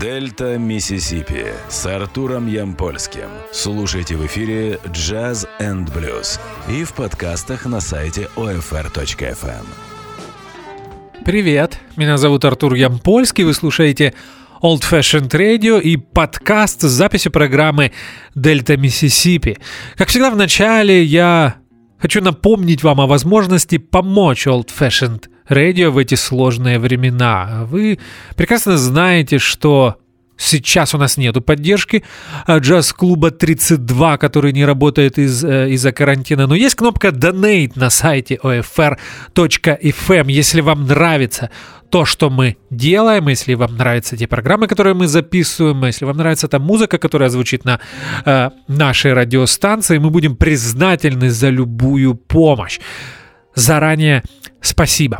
Дельта Миссисипи с Артуром Ямпольским. Слушайте в эфире Jazz and Blues и в подкастах на сайте OFR.FM. Привет, меня зовут Артур Ямпольский, вы слушаете Old Fashioned Radio и подкаст с записью программы Дельта Миссисипи. Как всегда в начале я хочу напомнить вам о возможности помочь Old Fashioned радио в эти сложные времена. Вы прекрасно знаете, что Сейчас у нас нету поддержки а, джаз-клуба 32, который не работает из, э, из-за карантина. Но есть кнопка Donate на сайте OFR.fm. Если вам нравится то, что мы делаем, если вам нравятся те программы, которые мы записываем, если вам нравится та музыка, которая звучит на э, нашей радиостанции, мы будем признательны за любую помощь. Заранее спасибо.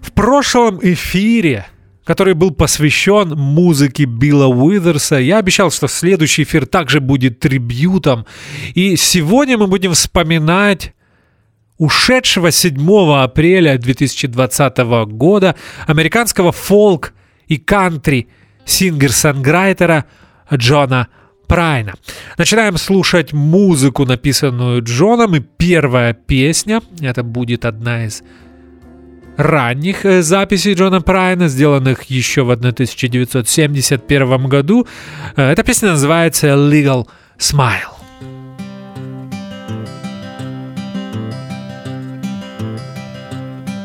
В прошлом эфире который был посвящен музыке Билла Уизерса. Я обещал, что следующий эфир также будет трибьютом. И сегодня мы будем вспоминать ушедшего 7 апреля 2020 года американского фолк и кантри сингер-санграйтера Джона Прайна. Начинаем слушать музыку, написанную Джоном, и первая песня, это будет одна из ранних э, записей Джона Прайна, сделанных еще в 1971 году. Э, эта песня называется «Legal Smile».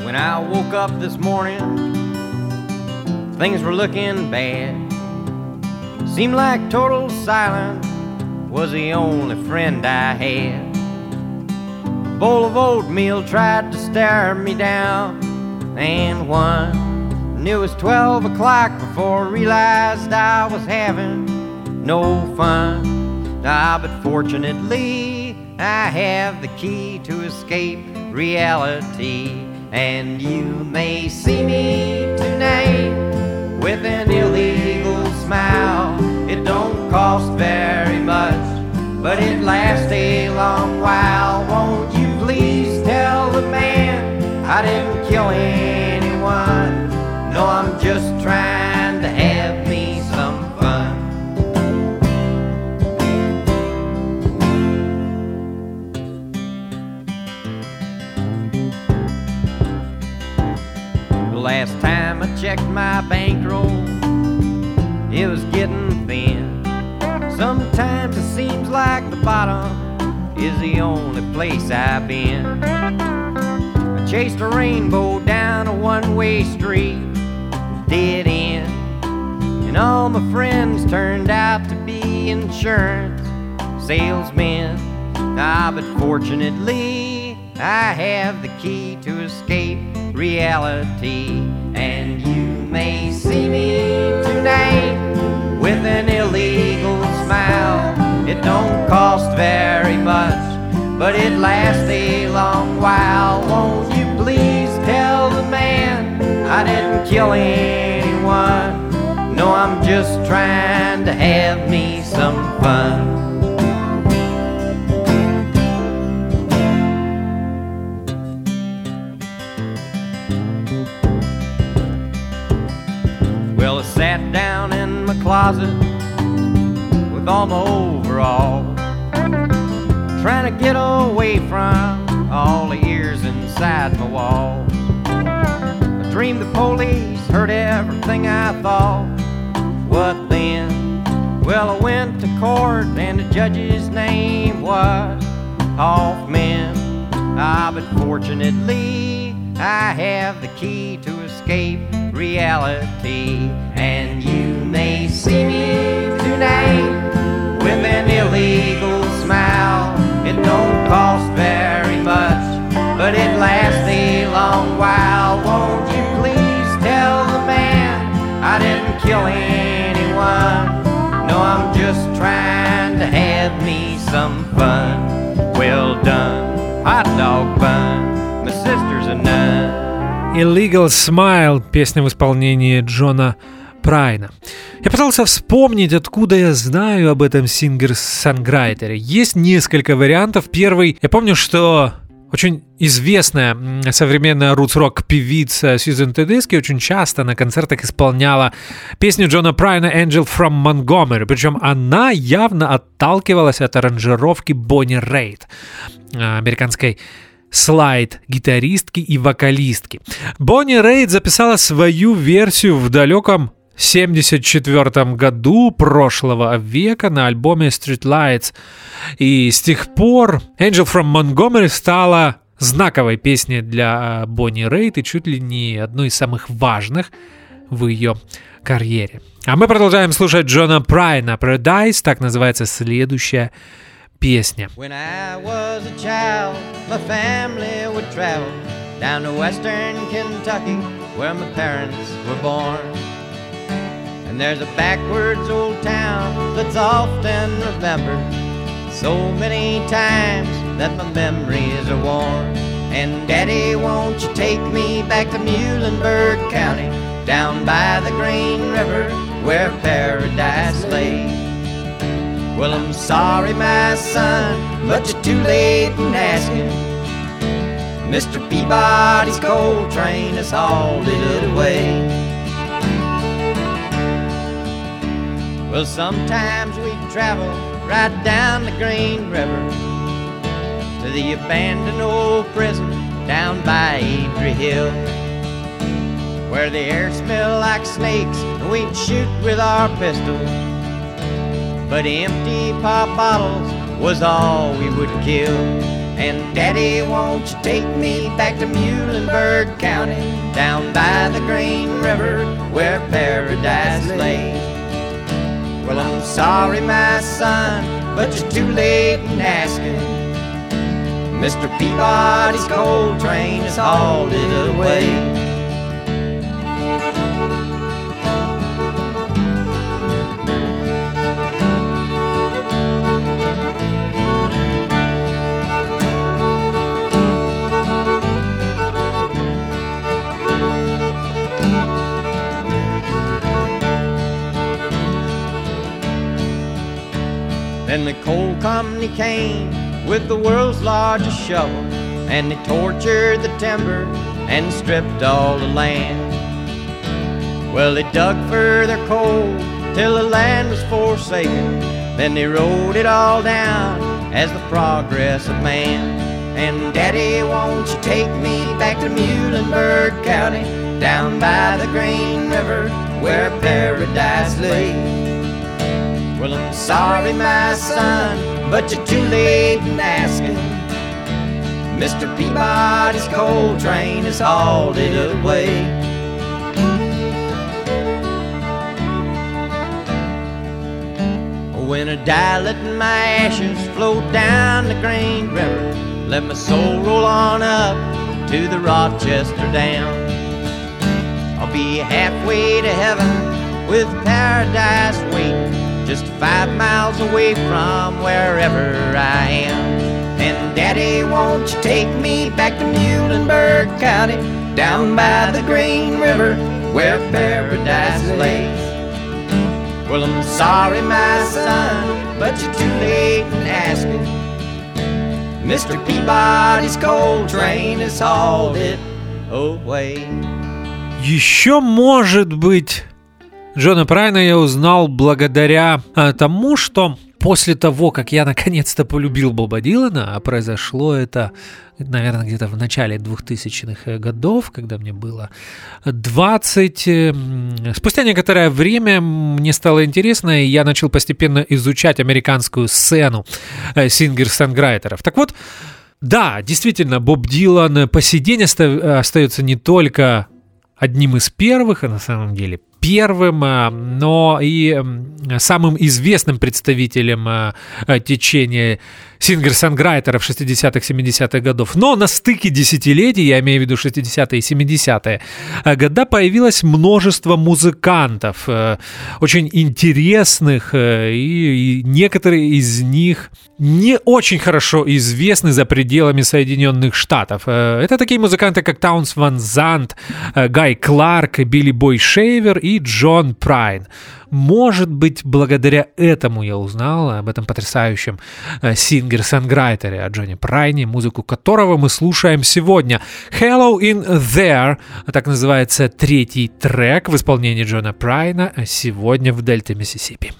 When I woke up this morning, things were looking bad. Seemed like total silence was the only friend I had. A bowl of oatmeal tried to stare me down, and one. knew it was 12 o'clock before I realized I was having no fun. Ah, but fortunately, I have the key to escape reality. And you may see me tonight with an illegal smile. It don't cost very much, but it lasts a long while. Won't you please tell the man I didn't kill anyone? No, I'm just trying to have me some fun. The last time I checked my bankroll, it was getting thin. Sometimes it seems like the bottom is the only place I've been. Chased a rainbow down a one way street, dead end. And all my friends turned out to be insurance salesmen. Ah, but fortunately, I have the key to escape reality. And you may see me tonight with an illegal smile. It don't cost very much, but it lasts a long while. Won't you please tell the man I didn't kill anyone? No, I'm just trying to have me some fun. Well, I sat down in my closet with all my overalls, trying to get away from all the ears inside my wall. I dreamed the police heard everything I thought. What then? Well, I went to court and the judge's name was Hoffman. Ah, but fortunately, I have the key to escape reality. And you may see me tonight with an illegal smile. It don't cost very much, but it lasts a long while. Won't you please tell the man I didn't kill anyone? No, I'm just trying to have me some fun. Well done, hot dog bun. My sister's a nun. Illegal Smile, песня в исполнении Джона Прайна. Я пытался вспомнить, откуда я знаю об этом сингер-санграйтере. Есть несколько вариантов. Первый, я помню, что очень известная современная рутс-рок певица Сьюзен Тедески очень часто на концертах исполняла песню Джона Прайна «Angel from Montgomery», причем она явно отталкивалась от аранжировки Бонни Рейд, американской слайд-гитаристки и вокалистки. Бонни Рейд записала свою версию в далеком 1974 году прошлого века на альбоме Streetlights. И с тех пор Angel from Montgomery стала знаковой песней для Бонни Рейд и чуть ли не одной из самых важных в ее карьере. А мы продолжаем слушать Джона Прайна Paradise, так называется следующая песня. When I was a child, my family would travel down to western Kentucky, where my parents were born. And there's a backwards old town that's often remembered so many times that my memories are worn. And Daddy, won't you take me back to Muhlenberg County, down by the Green River where paradise lay? Well, I'm sorry, my son, but you're too late in asking. Mr. Peabody's coal train has hauled it away. Well, sometimes we'd travel right down the Green River to the abandoned old prison down by Airdrie Hill, where the air smelled like snakes and we'd shoot with our pistols. But empty pop bottles was all we would kill. And Daddy, won't you take me back to Muhlenberg County, down by the Green River, where paradise lay? Well, I'm sorry, my son, but you're too late in asking. Mr. Peabody's coal train has hauled it away. Then the coal company came with the world's largest shovel, and they tortured the timber and stripped all the land. Well, they dug for their coal till the land was forsaken. Then they wrote it all down as the progress of man. And Daddy, won't you take me back to Muhlenberg County, down by the Green River, where paradise lay? Well, I'm sorry, my son, but you're too late in asking. Mr. Peabody's coal train has hauled it away. When I die, let my ashes float down the Green River. Let my soul roll on up to the Rochester Dam. I'll be halfway to heaven with paradise waiting just five miles away from wherever I am. And Daddy, won't you take me back to Muhlenberg County, down by the Green River, where paradise lays? Well, I'm sorry, my son, but you're too late in asking. Mr. Peabody's coal train has hauled it away. Еще может быть Джона Прайна я узнал благодаря а, тому, что после того, как я наконец-то полюбил Боба Дилана, а произошло это, наверное, где-то в начале 2000-х годов, когда мне было 20, спустя некоторое время мне стало интересно, и я начал постепенно изучать американскую сцену э, сингер-санграйтеров. Так вот, да, действительно, Боб Дилан по сей день остается не только одним из первых, а на самом деле первым, а, но и самым известным представителем а, течения сингер-санграйтеров 60-х, 70-х годов. Но на стыке десятилетий, я имею в виду 60-е и 70-е э, года, появилось множество музыкантов, э, очень интересных, э, и, некоторые из них не очень хорошо известны за пределами Соединенных Штатов. Это такие музыканты, как Таунс Ван Зант, Гай Кларк, Билли Бой Шейвер и Джон Прайн. Может быть, благодаря этому я узнал об этом потрясающем э, сингер-санграйтере, Джонни Прайне, музыку которого мы слушаем сегодня. Hello in There, так называется третий трек в исполнении Джона Прайна сегодня в Дельте Миссисипи.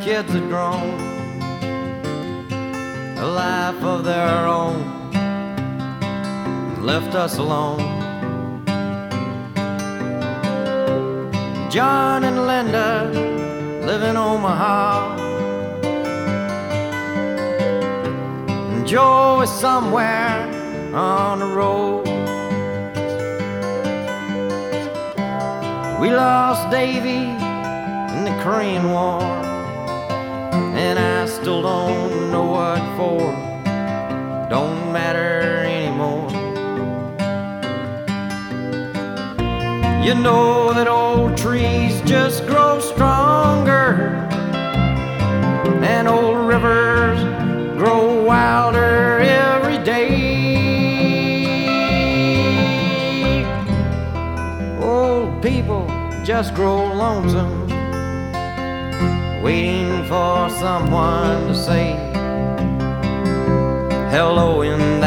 Kids had grown a life of their own and left us alone. John and Linda live in Omaha. And Joe is somewhere on the road. We lost Davy the Korean War and I still don't know what for. Don't matter anymore. You know that old trees just grow stronger, and old rivers grow wilder every day. Old people just grow lonesome waiting for someone to say hello in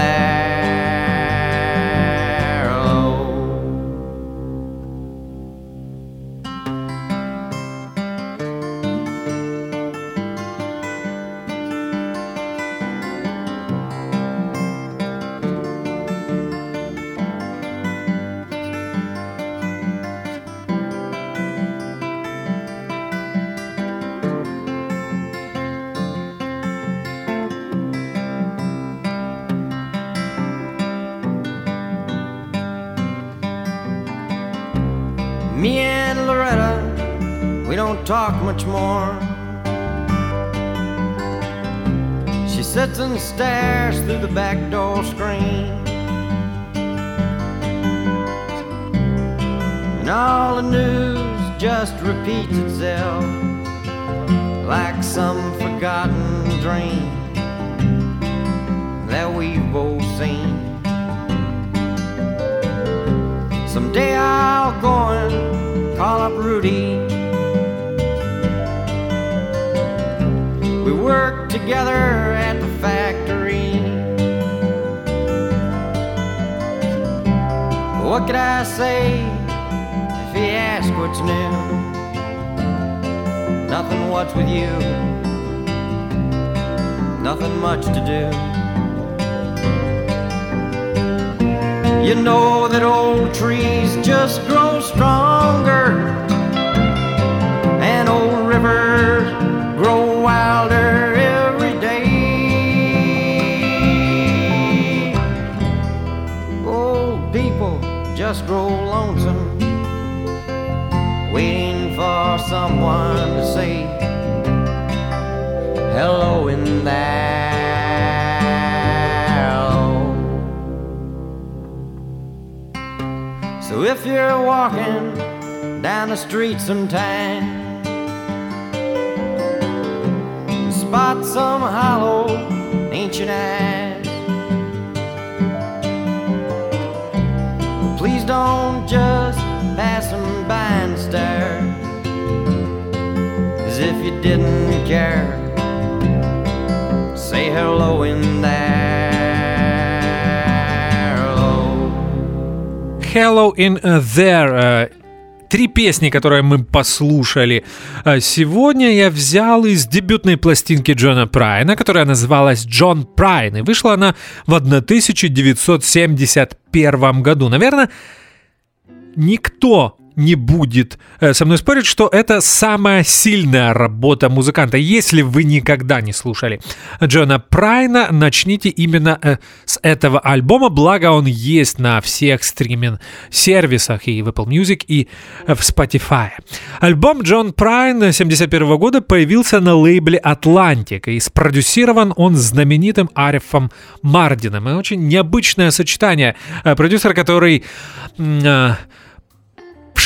talk much more. She sits and stares through the back door screen. And all the news just repeats itself like some forgotten dream that we've both seen. Someday I'll go and call up Rudy together at the factory. What could I say if he asked what's new? Nothing, what's with you? Nothing much to do. You know that old trees just grow stronger, someone to say hello in there. So if you're walking down the street sometime spot some hollow ancient eyes. Please don't just pass them by and stare you didn't care. Say hello in there. Hello. Hello in there. Три песни, которые мы послушали э, сегодня, я взял из дебютной пластинки Джона Прайна, которая называлась «Джон Прайн», и вышла она в 1971 году. Наверное, никто не будет э, со мной спорить, что это самая сильная работа музыканта. Если вы никогда не слушали Джона Прайна, начните именно э, с этого альбома, благо он есть на всех стриминг-сервисах и в Apple Music, и в Spotify. Альбом Джон Прайн 71 года появился на лейбле Atlantic, и спродюсирован он знаменитым Арифом Мардином. И очень необычное сочетание. Э, продюсер, который э,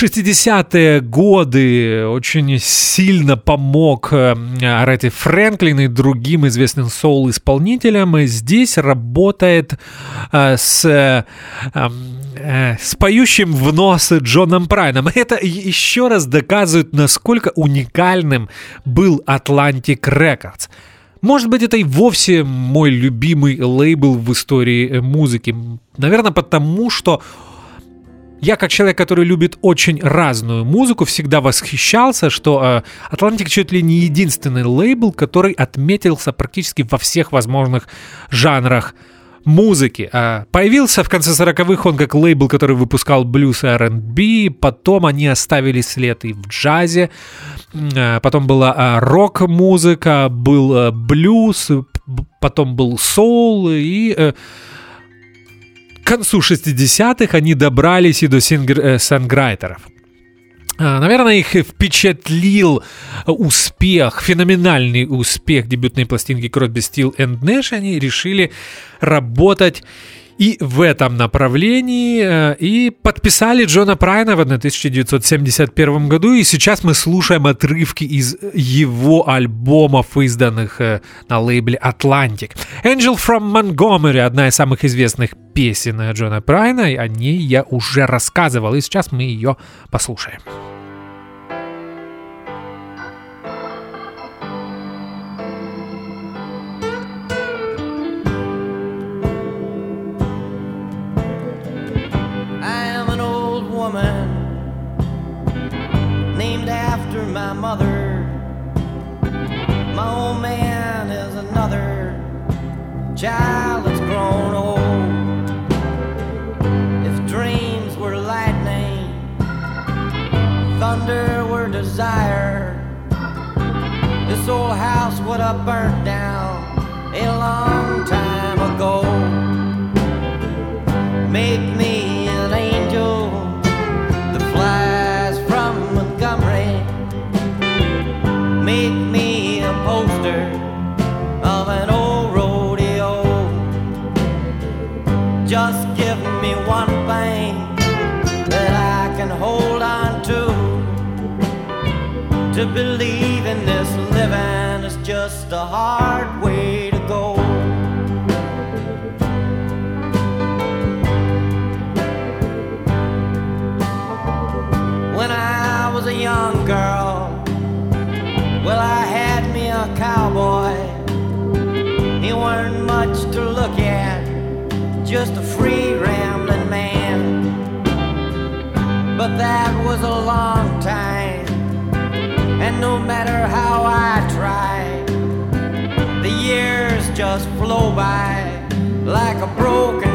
60-е годы очень сильно помог э, Ретти Фрэнклин и другим известным соул-исполнителям. Здесь работает с с поющим в нос Джоном Прайном. Это еще раз доказывает, насколько уникальным был Atlantic Records. Может быть, это и вовсе мой любимый лейбл в истории э, музыки. Наверное, потому что я, как человек, который любит очень разную музыку, всегда восхищался, что э, Atlantic чуть ли не единственный лейбл, который отметился практически во всех возможных жанрах музыки. А появился в конце 40-х он как лейбл, который выпускал блюз и R&B, потом они оставили след и в джазе, а, потом была рок-музыка, был блюз, потом был соул и э, к концу 60-х они добрались и до сингер-санграйтеров. А, наверное, их впечатлил успех, феноменальный успех дебютной пластинки Crosby, Steel and Nash. Они решили работать и в этом направлении э, и подписали Джона Прайна в 1971 году, и сейчас мы слушаем отрывки из его альбомов, изданных э, на лейбле Atlantic. Angel from Montgomery, одна из самых известных песен Джона Прайна, о ней я уже рассказывал, и сейчас мы ее послушаем. Child that's grown old. If dreams were lightning, thunder were desire, this old house would have burnt down a long time ago. Make me an angel that flies from Montgomery. Make me Just give me one thing that I can hold on to. To believe in this living is just a hard way to go. When I was a young girl, well, I had me a cowboy. He weren't much to look at, just a free rambling man. But that was a long time, and no matter how I tried, the years just flow by like a broken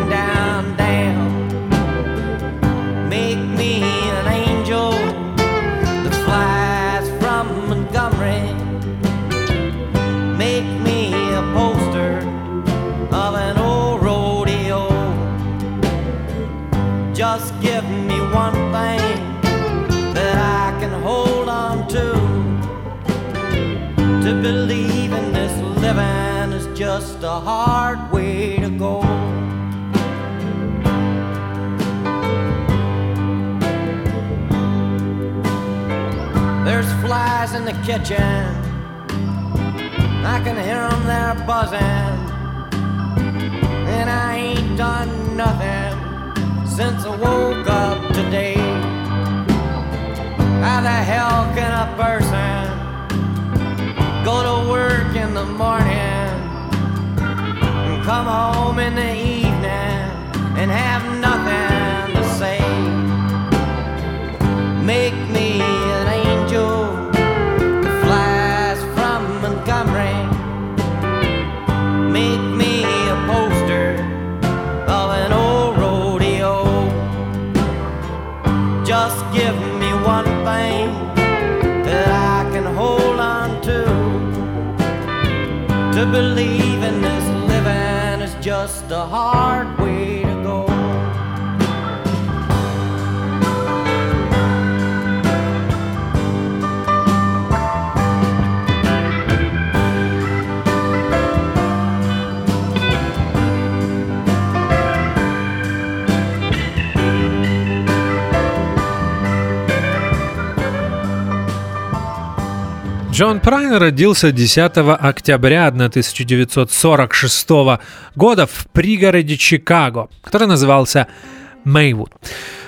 just a hard way to go. There's flies in the kitchen. I can hear them there buzzing. And I ain't done nothing since I woke up today. How the hell can a person go to work in the morning come home in the evening and have nothing to say. Make me an angel that flies from Montgomery. Make me a poster of an old rodeo. Just give me one thing that I can hold on to to believe just a hard way Джон Прайн родился 10 октября 1946 года в пригороде Чикаго, который назывался Мейвуд.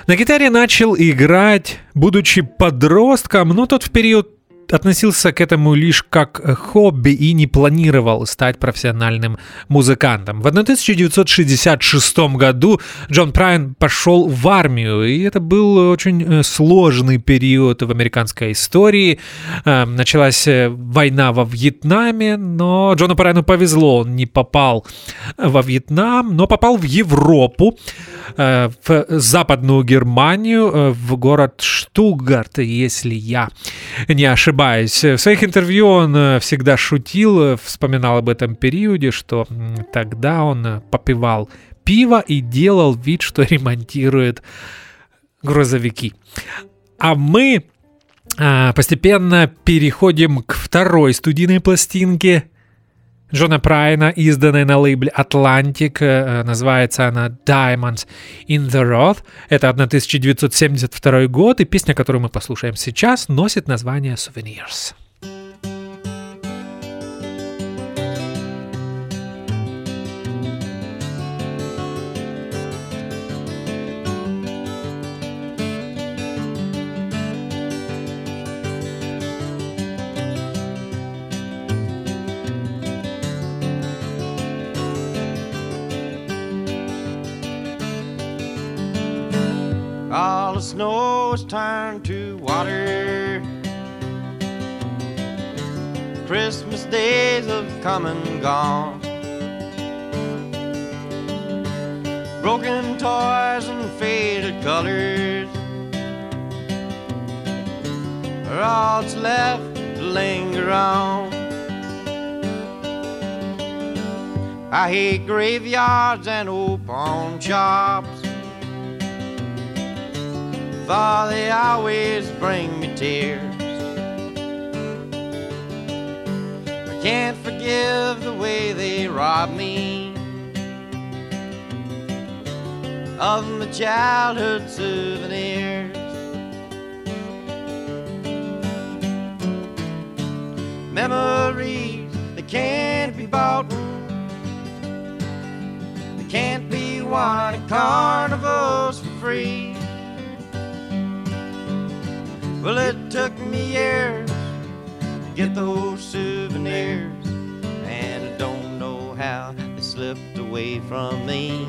На гитаре начал играть, будучи подростком, но тот в период относился к этому лишь как хобби и не планировал стать профессиональным музыкантом. В 1966 году Джон Прайн пошел в армию, и это был очень э, сложный период в американской истории. Э, началась э, война во Вьетнаме, но Джону Прайну повезло, он не попал во Вьетнам, но попал в Европу, в западную Германию, в город Штутгарт, если я не ошибаюсь ошибаюсь. В своих интервью он э, всегда шутил, э, вспоминал об этом периоде, что тогда он э, попивал пиво и делал вид, что ремонтирует грузовики. А мы постепенно переходим к второй студийной пластинке Джона Прайна, изданной на лейбле Atlantic. Э, называется она Diamonds in the Roth. Это 1972 год, и песня, которую мы послушаем сейчас, носит название Souvenirs. Days have come and gone. Broken toys and faded colors are all that's left to linger on. I hate graveyards and old pawn shops for they always bring me tears. Can't forgive the way they rob me of my childhood souvenirs. Memories that can't be bought, they can't be won at carnivals for free. Well, it took me years get those souvenirs, and I don't know how they slipped away from me.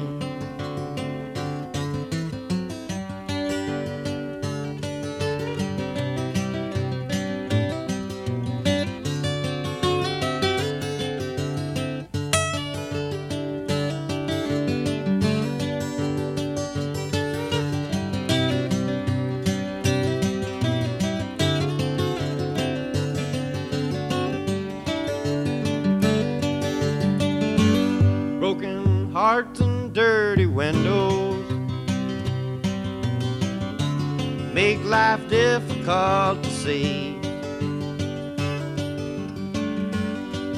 Difficult to see.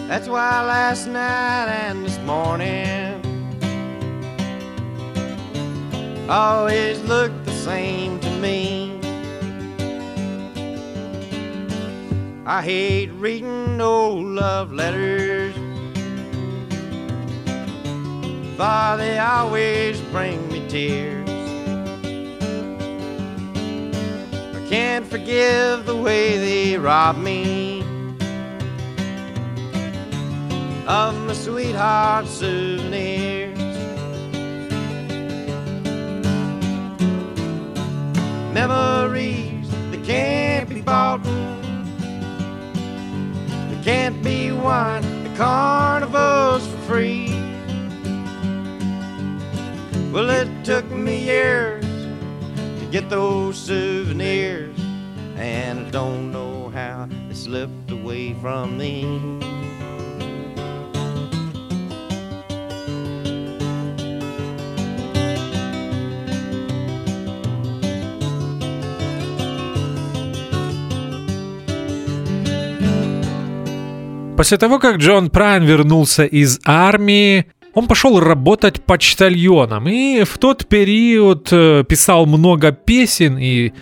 That's why last night and this morning always look the same to me. I hate reading old love letters for they always bring me tears. Can't forgive the way they robbed me of my sweetheart's souvenirs. Memories that can't be bought, they can't be won The carnivals for free. Well, it took me years get those souvenirs, and I don't know how they slipped away from me. После того, как Джон Прайн вернулся из армии, он пошел работать почтальоном и в тот период э, писал много песен и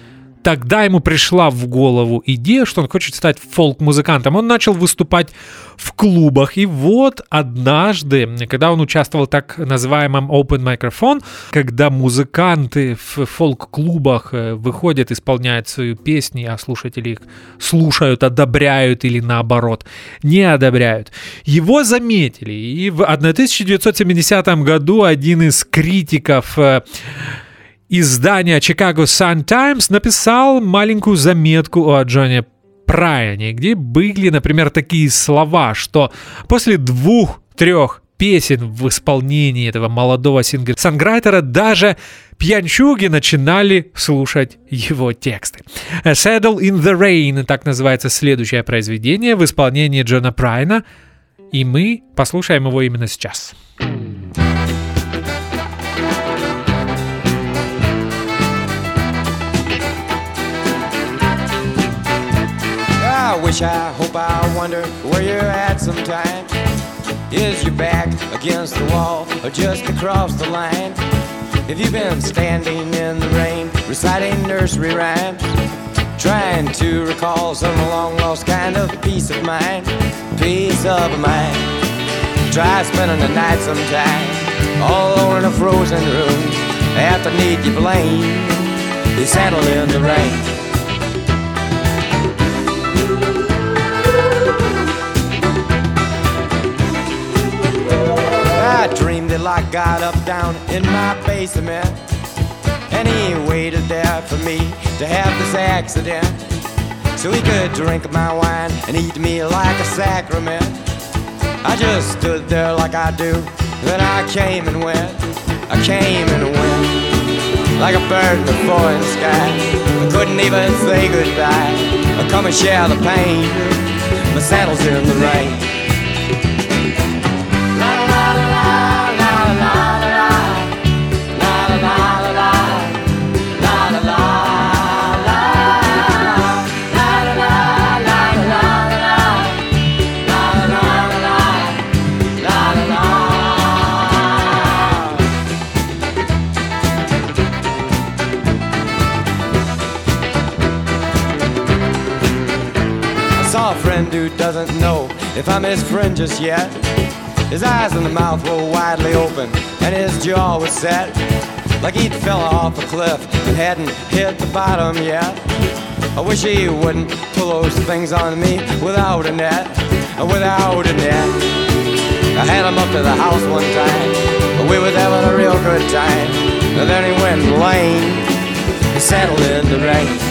тогда ему пришла в голову идея, что он хочет стать фолк-музыкантом. Он начал выступать в клубах. И вот однажды, когда он участвовал в так называемом Open Microphone, когда музыканты в фолк-клубах э, выходят, исполняют свою песни, а слушатели их слушают, одобряют или наоборот не одобряют, его заметили. И в 1970 году один из критиков э, издания Chicago Sun Times написал маленькую заметку о Джоне Прайане, где были, например, такие слова, что после двух-трех песен в исполнении этого молодого сингер-санграйтера даже пьянчуги начинали слушать его тексты. A Saddle in the Rain, так называется следующее произведение в исполнении Джона Прайна, и мы послушаем его именно сейчас. I wish, I hope, I wonder where you're at sometime. Is your back against the wall or just across the line? Have you been standing in the rain, reciting nursery rhymes? Trying to recall some long lost kind of peace of mind, peace of mind. Try spending the night sometime, all alone in a frozen room. After need you blame, you settle in the rain. I got up down in my basement. And he waited there for me to have this accident. So he could drink my wine and eat me like a sacrament. I just stood there like I do Then I came and went. I came and went Like a bird in the sky. I couldn't even say goodbye I come and share the pain. My saddle's in the rain if I'm his friend just yet. His eyes and the mouth were widely open, and his jaw was set like he'd fell off a cliff and hadn't hit the bottom yet. I wish he wouldn't pull those things on me without a net, without a net. I had him up to the house one time, we was having a real good time. And then he went lame, he settled in the rain.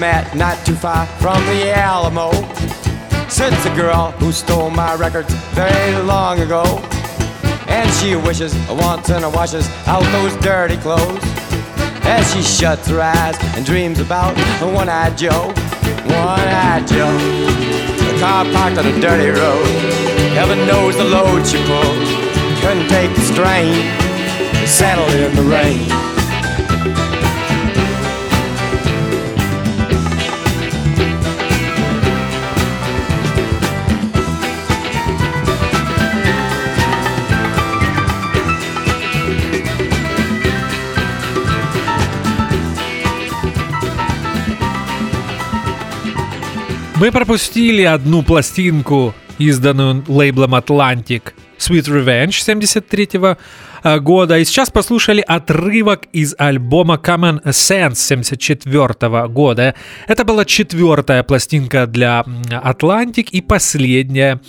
Laundromat not too far from the Alamo sits a girl who stole my records very long ago. And she wishes, wants, and washes out those dirty clothes. As she shuts her eyes and dreams about a one-eyed Joe, one-eyed Joe. The car parked on a dirty road. Heaven knows the load she pulled. Couldn't take the strain. Settled in the rain. Мы пропустили одну пластинку, изданную лейблом Atlantic Sweet Revenge 73 э, года. И сейчас послушали отрывок из альбома Common Sense 74 года. Это была четвертая пластинка для Atlantic и последняя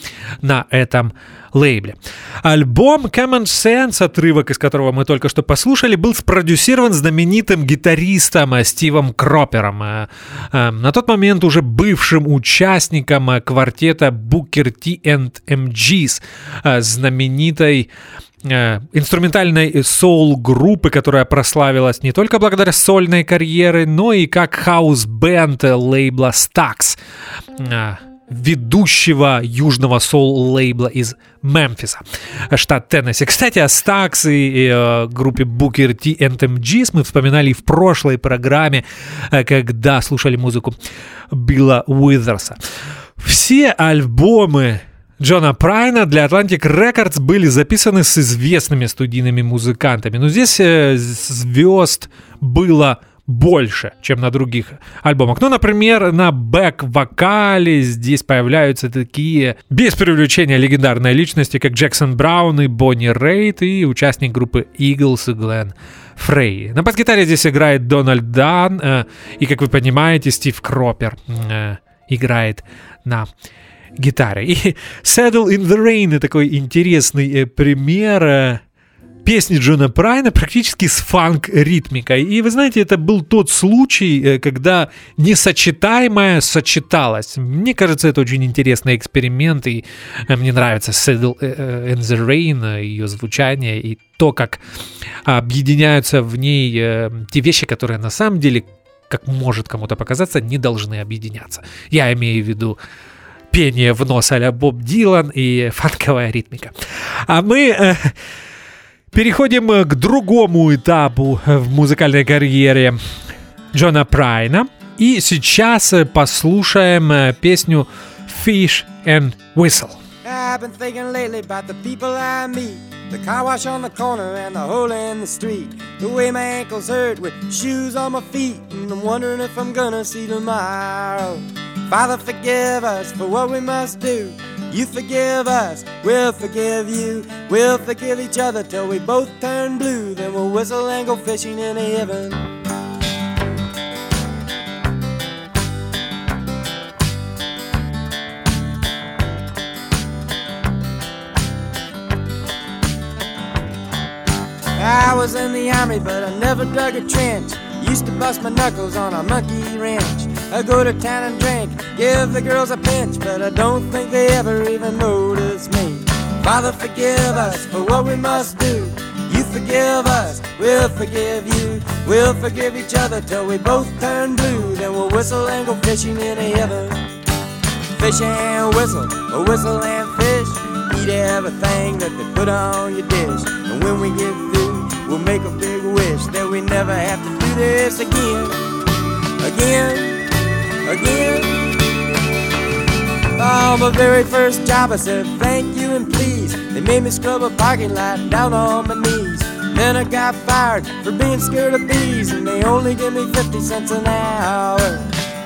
на этом лейбле. Альбом Common Sense, отрывок из которого мы только что послушали, был спродюсирован знаменитым гитаристом Стивом Кропером, э, э, на тот момент уже бывшим участником квартета Booker T and MGs, э, знаменитой инструментальной соул-группы, которая прославилась не только благодаря сольной карьере, но и как хаус-бенд лейбла Stax ведущего южного соул-лейбла из Мемфиса, штат Теннесси. Кстати, о Stax и, и э, группе Booker T and MGs мы вспоминали в прошлой программе, э, когда слушали музыку Билла Уизерса. Все альбомы Джона Прайна для Atlantic Records были записаны с известными студийными музыкантами. Но здесь э, звезд было больше, чем на других альбомах. Ну, например, на бэк-вокале здесь появляются такие, без привлечения, легендарные личности, как Джексон Браун и Бонни Рейд, и участник группы Eagles Глен Фрей. На бас-гитаре здесь играет Дональд Дан, э, и, как вы понимаете, Стив Кропер э, играет на гитаре. И Saddle in the Rain такой интересный э, пример э, песни Джона Прайна практически с фанк-ритмикой. И вы знаете, это был тот случай, э, когда несочетаемое сочеталось. Мне кажется, это очень интересный эксперимент, и мне нравится Saddle in the Rain, ее звучание, и то, как объединяются в ней те вещи, которые на самом деле, как может кому-то показаться, не должны объединяться. Я имею в виду пение в нос а Боб Дилан и фанковая ритмика. А мы... Переходим э, к другому этапу э, в музыкальной карьере Джона Прайна. И сейчас э, послушаем песню Fish and Whistle. I've been thinking lately about the people I meet. The car wash on the corner and the hole in the street. The way my ankles hurt with shoes on my feet. And I'm wondering if I'm gonna see tomorrow. Father, forgive us for what we must do. You forgive us, we'll forgive you. We'll forgive each other till we both turn blue. Then we'll whistle and go fishing in heaven. I was in the army, but I never dug a trench. Used to bust my knuckles on a monkey wrench. I go to town and drink, give the girls a pinch, but I don't think they ever even notice me. Father, forgive us for what we must do. You forgive us, we'll forgive you. We'll forgive each other till we both turn blue. Then we'll whistle and go fishing in the heaven. Fish and whistle, or whistle and fish. Eat everything that they put on your dish. And when we get through, we'll make a big wish that we never have to do this again. Again again. On my very first job, I said thank you and please. They made me scrub a parking lot down on my knees. Then I got fired for being scared of bees, and they only give me 50 cents an hour.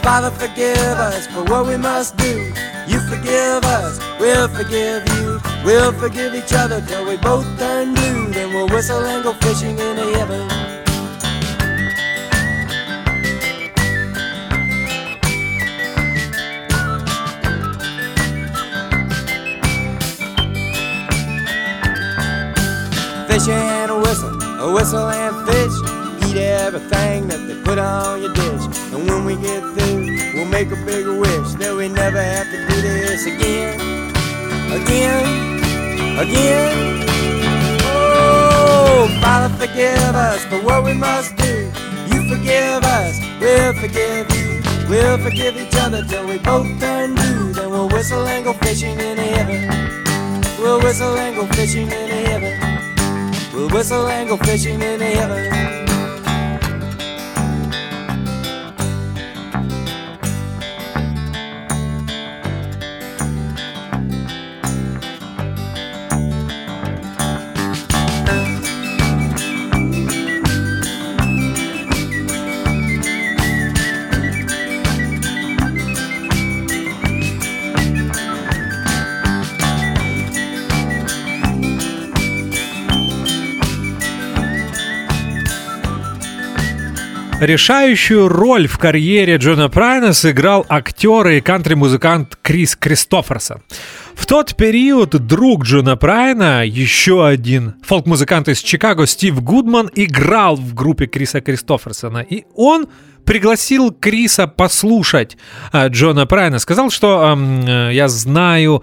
Father, forgive us for what we must do. You forgive us, we'll forgive you. We'll forgive each other till we both turn blue. Then we'll whistle and go fishing in the heaven. fish and a whistle, a whistle and fish. Eat everything that they put on your dish. And when we get through, we'll make a big wish that we never have to do this again, again, again. Oh, Father, forgive us for what we must do. You forgive us, we'll forgive you. We'll forgive each other till we both turn blue. Then we'll whistle and go fishing in heaven. We'll whistle and go fishing in heaven. We'll whistle and go fishing in heaven. Решающую роль в карьере Джона Прайна сыграл актер и кантри-музыкант Крис Кристоферсон. В тот период друг Джона Прайна, еще один фолк-музыкант из Чикаго Стив Гудман, играл в группе Криса Кристоферсона, и он пригласил Криса послушать а, Джона Прайна. Сказал, что э, я знаю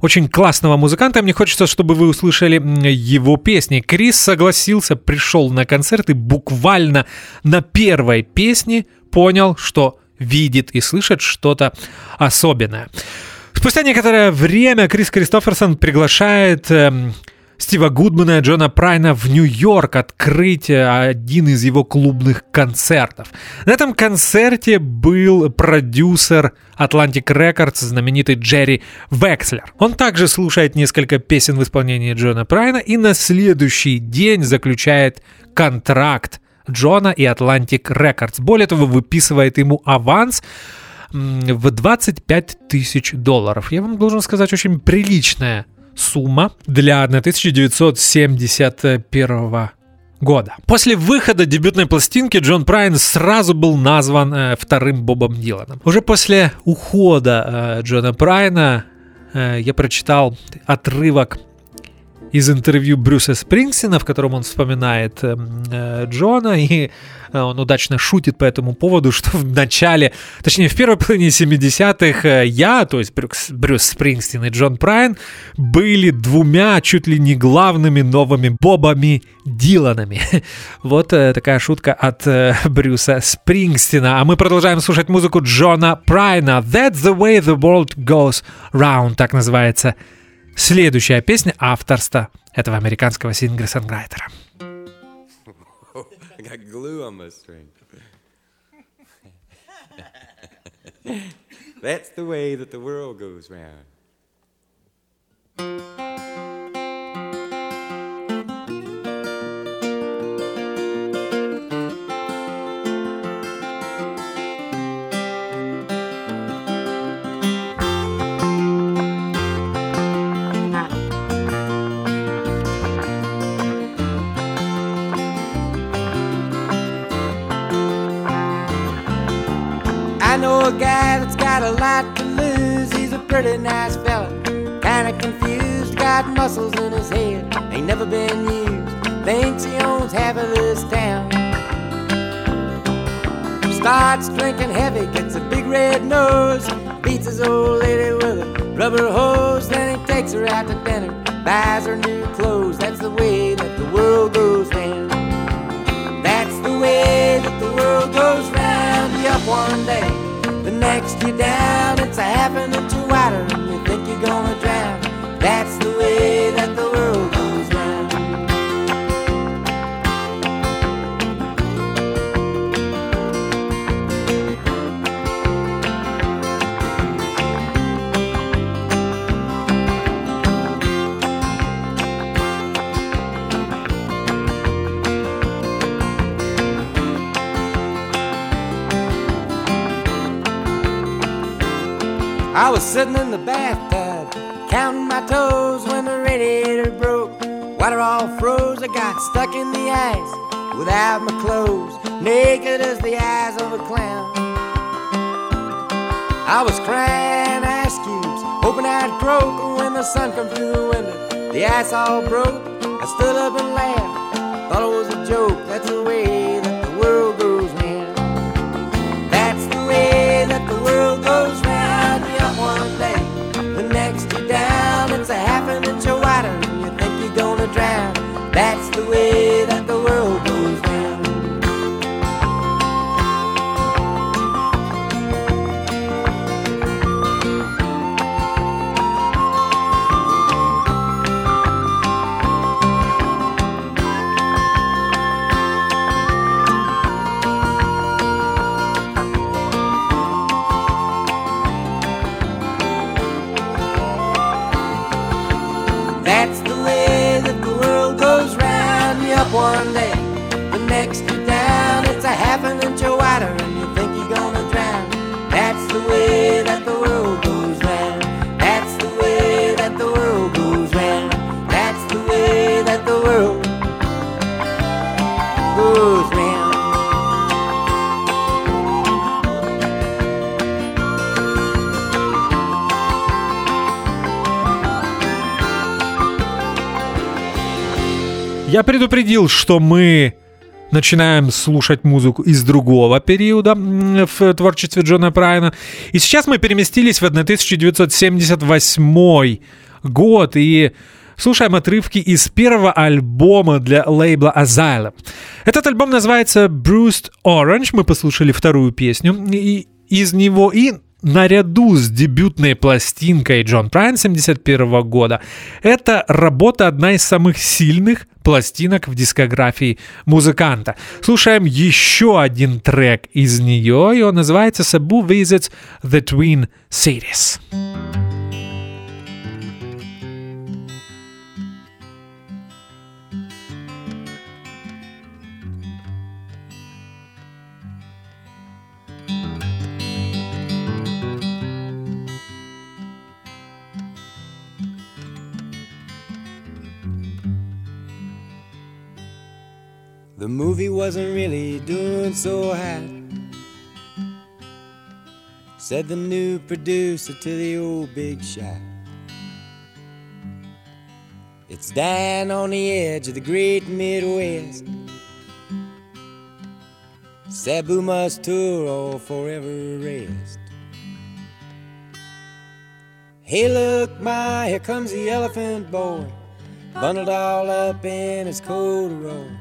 очень классного музыканта. Мне хочется, чтобы вы услышали его песни. Крис согласился, пришел на концерт и буквально на первой песне понял, что видит и слышит что-то особенное. Спустя некоторое время Крис Кристоферсон приглашает эм, Стива Гудмана и Джона Прайна в Нью-Йорк открыть один из его клубных концертов. На этом концерте был продюсер Atlantic Records, знаменитый Джерри Векслер. Он также слушает несколько песен в исполнении Джона Прайна и на следующий день заключает контракт Джона и Atlantic Records. Более того, выписывает ему аванс в 25 тысяч долларов. Я вам должен сказать, очень приличная сумма для 1971 года. После выхода дебютной пластинки Джон Прайн сразу был назван э, вторым Бобом Диланом. Уже после ухода э, Джона Прайна э, я прочитал отрывок из интервью Брюса Спрингсина, в котором он вспоминает э, э, Джона, и э, он удачно шутит по этому поводу, что в начале, точнее в первой половине 70-х э, я, то есть Брюс, Брюс Спрингстин и Джон Прайн, были двумя чуть ли не главными новыми Бобами Диланами. вот э, такая шутка от Брюса Спрингстина. А мы продолжаем слушать музыку Джона Прайна. That's the way the world goes round, так называется Следующая песня авторства этого американского сингер-сонграйтера. That's the way that the world goes round. Know a guy that's got a lot to lose. He's a pretty nice fella, kinda confused. Got muscles in his head, ain't never been used. Thinks he owns half of this town. Starts drinking heavy, gets a big red nose. Beats his old lady with a rubber hose. Then he takes her out to dinner, buys her new clothes. Down. It's a half an sitting in the bathtub, counting my toes when the radiator broke. Water all froze, I got stuck in the ice without my clothes, naked as the eyes of a clown. I was crying ice cubes, hoping I'd croak when the sun come through the window. The ice all broke, I stood up and laughed, thought it was a joke. That's the way Я предупредил, что мы начинаем слушать музыку из другого периода в творчестве Джона Прайна. И сейчас мы переместились в 1978 год и слушаем отрывки из первого альбома для лейбла Asylum. Этот альбом называется Bruised Orange. Мы послушали вторую песню из него и наряду с дебютной пластинкой Джон Прайн 71 года, эта работа одна из самых сильных пластинок в дискографии музыканта. Слушаем еще один трек из нее, и он называется Sabu Visits the Twin Cities. Movie wasn't really doing so hot. Said the new producer to the old big shot. It's down on the edge of the great Midwest. Sabu must tour or forever rest. Hey, look, my, here comes the elephant boy, bundled all up in his corduroy.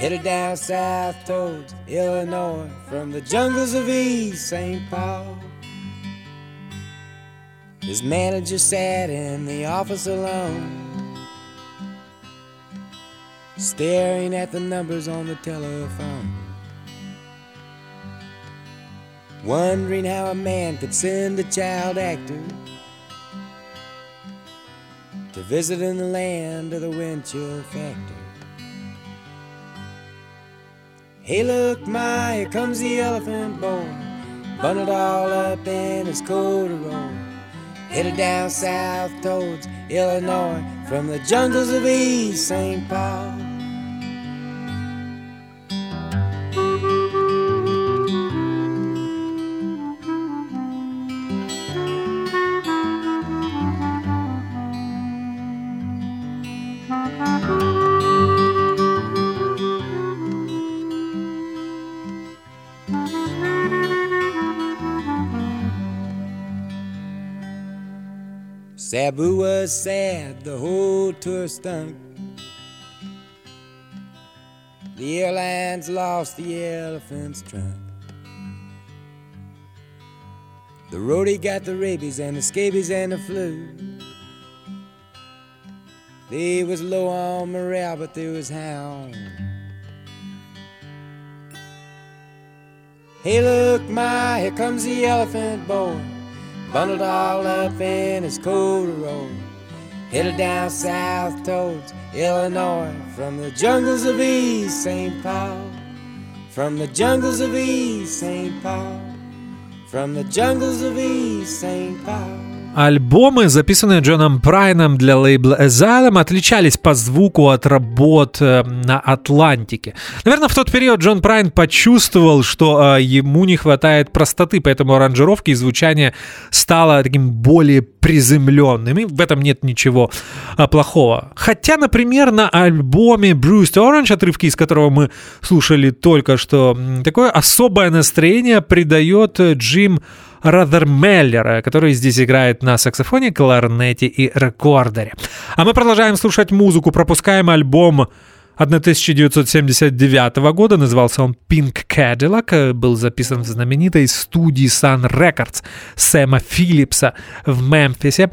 Headed down south towards Illinois from the jungles of East St. Paul. His manager sat in the office alone, staring at the numbers on the telephone. Wondering how a man could send a child actor to visit in the land of the wind chill factory. Hey, look, my, here comes the elephant boy, bundled all up in his corduroy, headed down south towards Illinois from the jungles of East St. Paul. Was sad, the whole tour stunk. The airlines lost the elephant's trunk. The roadie got the rabies and the scabies and the flu. They was low on morale, but they was hound. Hey, look, my, here comes the elephant boy bundled all up in his corduroy, headed down south towards Illinois from the jungles of East St. Paul, from the jungles of East St. Paul, from the jungles of East St. Paul. Альбомы, записанные Джоном Прайном для лейбла Asylum, отличались по звуку от работ э, на Атлантике. Наверное, в тот период Джон Прайн почувствовал, что э, ему не хватает простоты, поэтому аранжировки и звучание стало таким более приземленным, и в этом нет ничего э, плохого. Хотя, например, на альбоме Bruce Orange, отрывки из которого мы слушали только что, такое особое настроение придает Джим Меллера, который здесь играет на саксофоне, кларнете и рекордере. А мы продолжаем слушать музыку, пропускаем альбом 1979 года, назывался он Pink Cadillac, был записан в знаменитой студии Sun Records Сэма Филлипса в Мемфисе,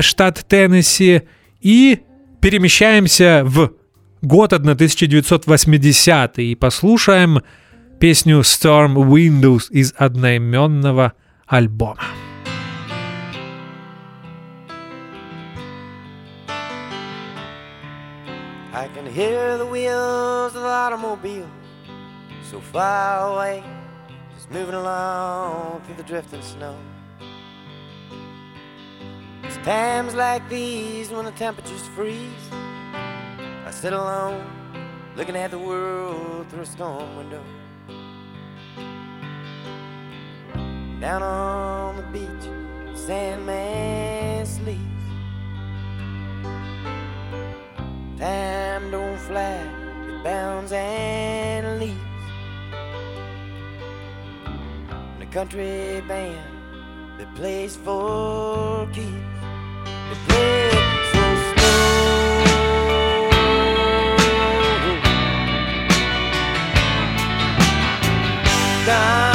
штат Теннесси, и перемещаемся в год 1980 и послушаем песню Storm Windows из одноименного альбома. I can hear the wheels of the automobile so far away, just moving along through the drifting snow. It's times like these when the temperatures freeze. I sit alone, looking at the world through a storm window. Down on the beach, Sandman sleeps. Time don't fly, it bounds and leaps. And a country band that plays for keeps. They play so slow.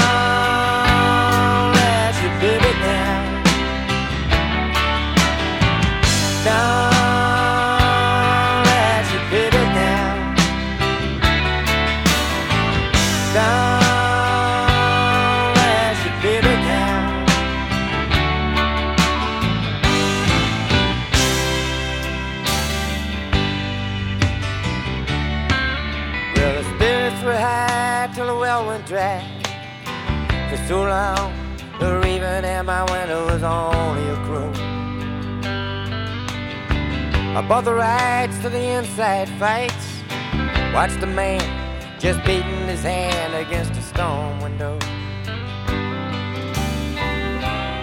Dry. For so long, the raven at my window was only a crow. I bought the rights to the inside fights. Watched the man just beating his hand against a storm window.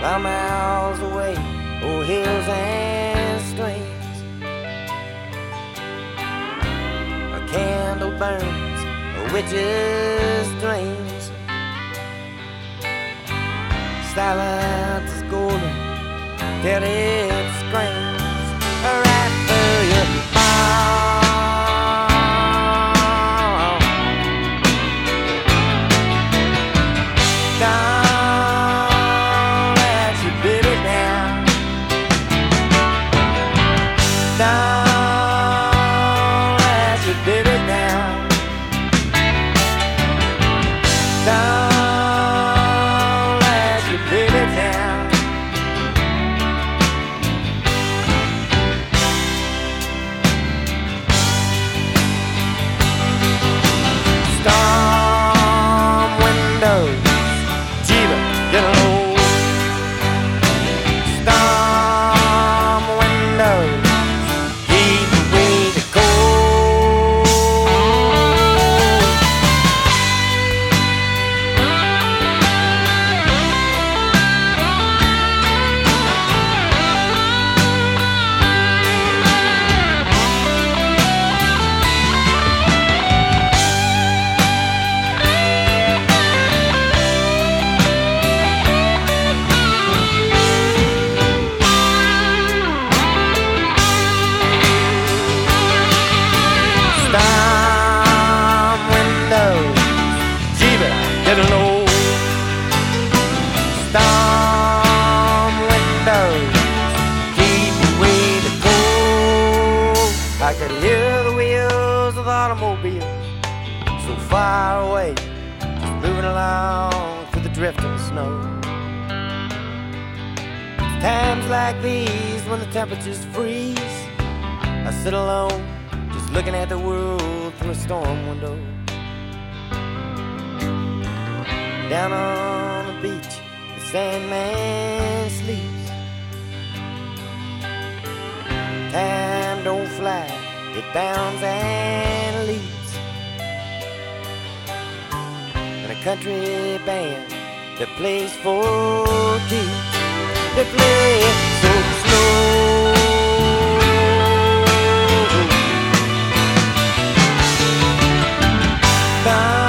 While miles away, oh hills and streams, a candle burns, a witch's dreams. Silence is golden till it screams right through your heart. Temperatures freeze. I sit alone, just looking at the world through a storm window. Down on the beach, the Sandman sleeps. Time don't fly, it bounds and leaps. And a country band that plays for keeps. They play Down,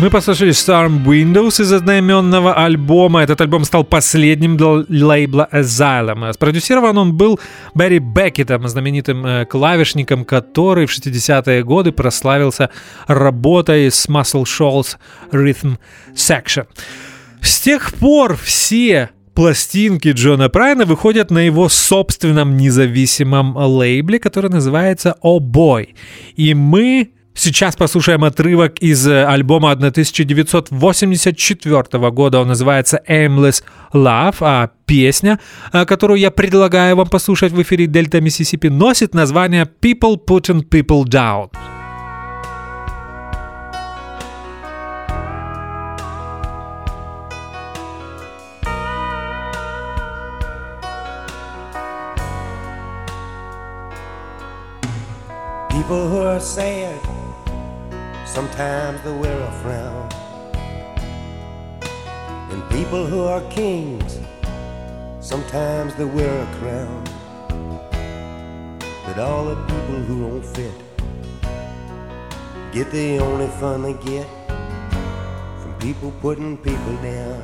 Мы послушали Storm Windows из одноименного альбома. Этот альбом стал последним для лейбла Asylum. Спродюсирован он был Барри Беккетом, знаменитым э, клавишником, который в 60-е годы прославился работой с Muscle Shoals Rhythm Section. С тех пор все пластинки Джона Прайна выходят на его собственном независимом лейбле, который называется Oh Boy. И мы Сейчас послушаем отрывок из э, альбома 1984 года. Он называется «Aimless Love», а песня, э, которую я предлагаю вам послушать в эфире «Дельта Миссисипи», носит название «People Putting People Down». People who are saying sometimes they wear a frown. And people who are kings, sometimes they wear a crown. But all the people who don't fit get the only fun they get from people putting people down.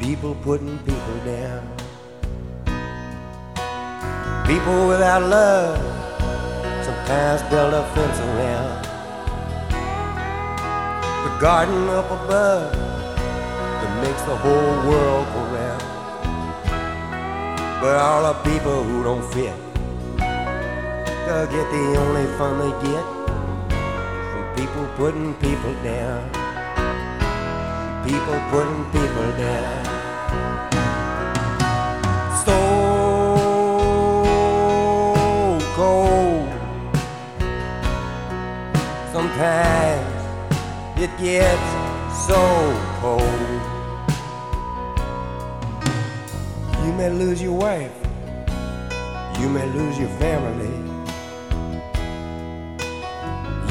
People putting people down. People without love sometimes build a fence around the garden up above that makes the whole world go round. But all the people who don't fit, they'll get the only fun they get from people putting people down. People putting people down. So cold. Sometimes it gets so cold. You may lose your wife, you may lose your family,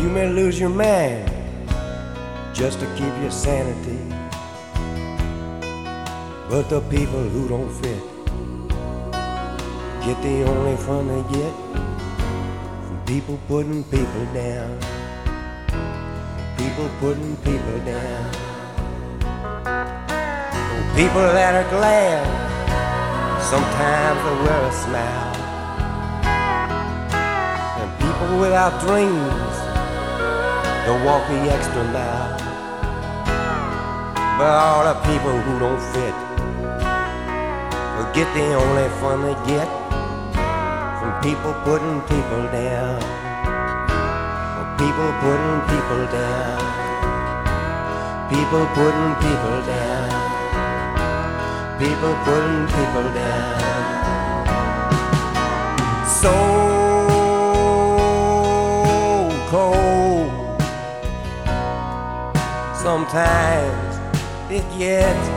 you may lose your man just to keep your sanity. But the people who don't fit get the only fun they get from people putting people down. People putting people down. People that are glad sometimes they wear a smile. And people without dreams they'll walk the extra mile. But all the people who don't fit will get the only fun they get from people putting people down. People putting people down. People putting people down. People putting people down. So cold. Sometimes it gets.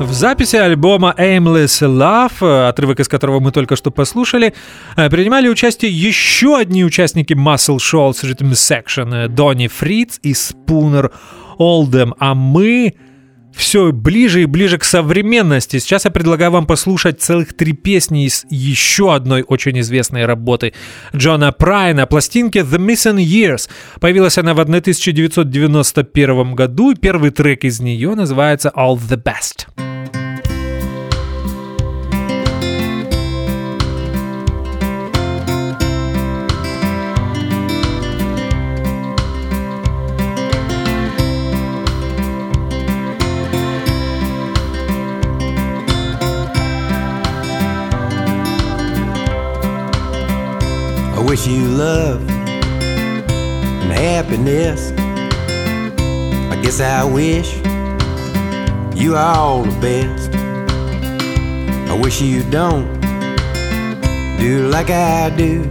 В записи альбома Aimless Love, отрывок из которого мы только что послушали, э, принимали участие еще одни участники Muscle Shoals Rhythm Section, Донни Фриц и Спунер Олдем, а мы все ближе и ближе к современности. Сейчас я предлагаю вам послушать целых три песни из еще одной очень известной работы Джона Прайна, пластинке The Missing Years. Появилась она в 1991 году, и первый трек из нее называется All the Best. Wish you love and happiness. I guess I wish you all the best. I wish you don't do like I do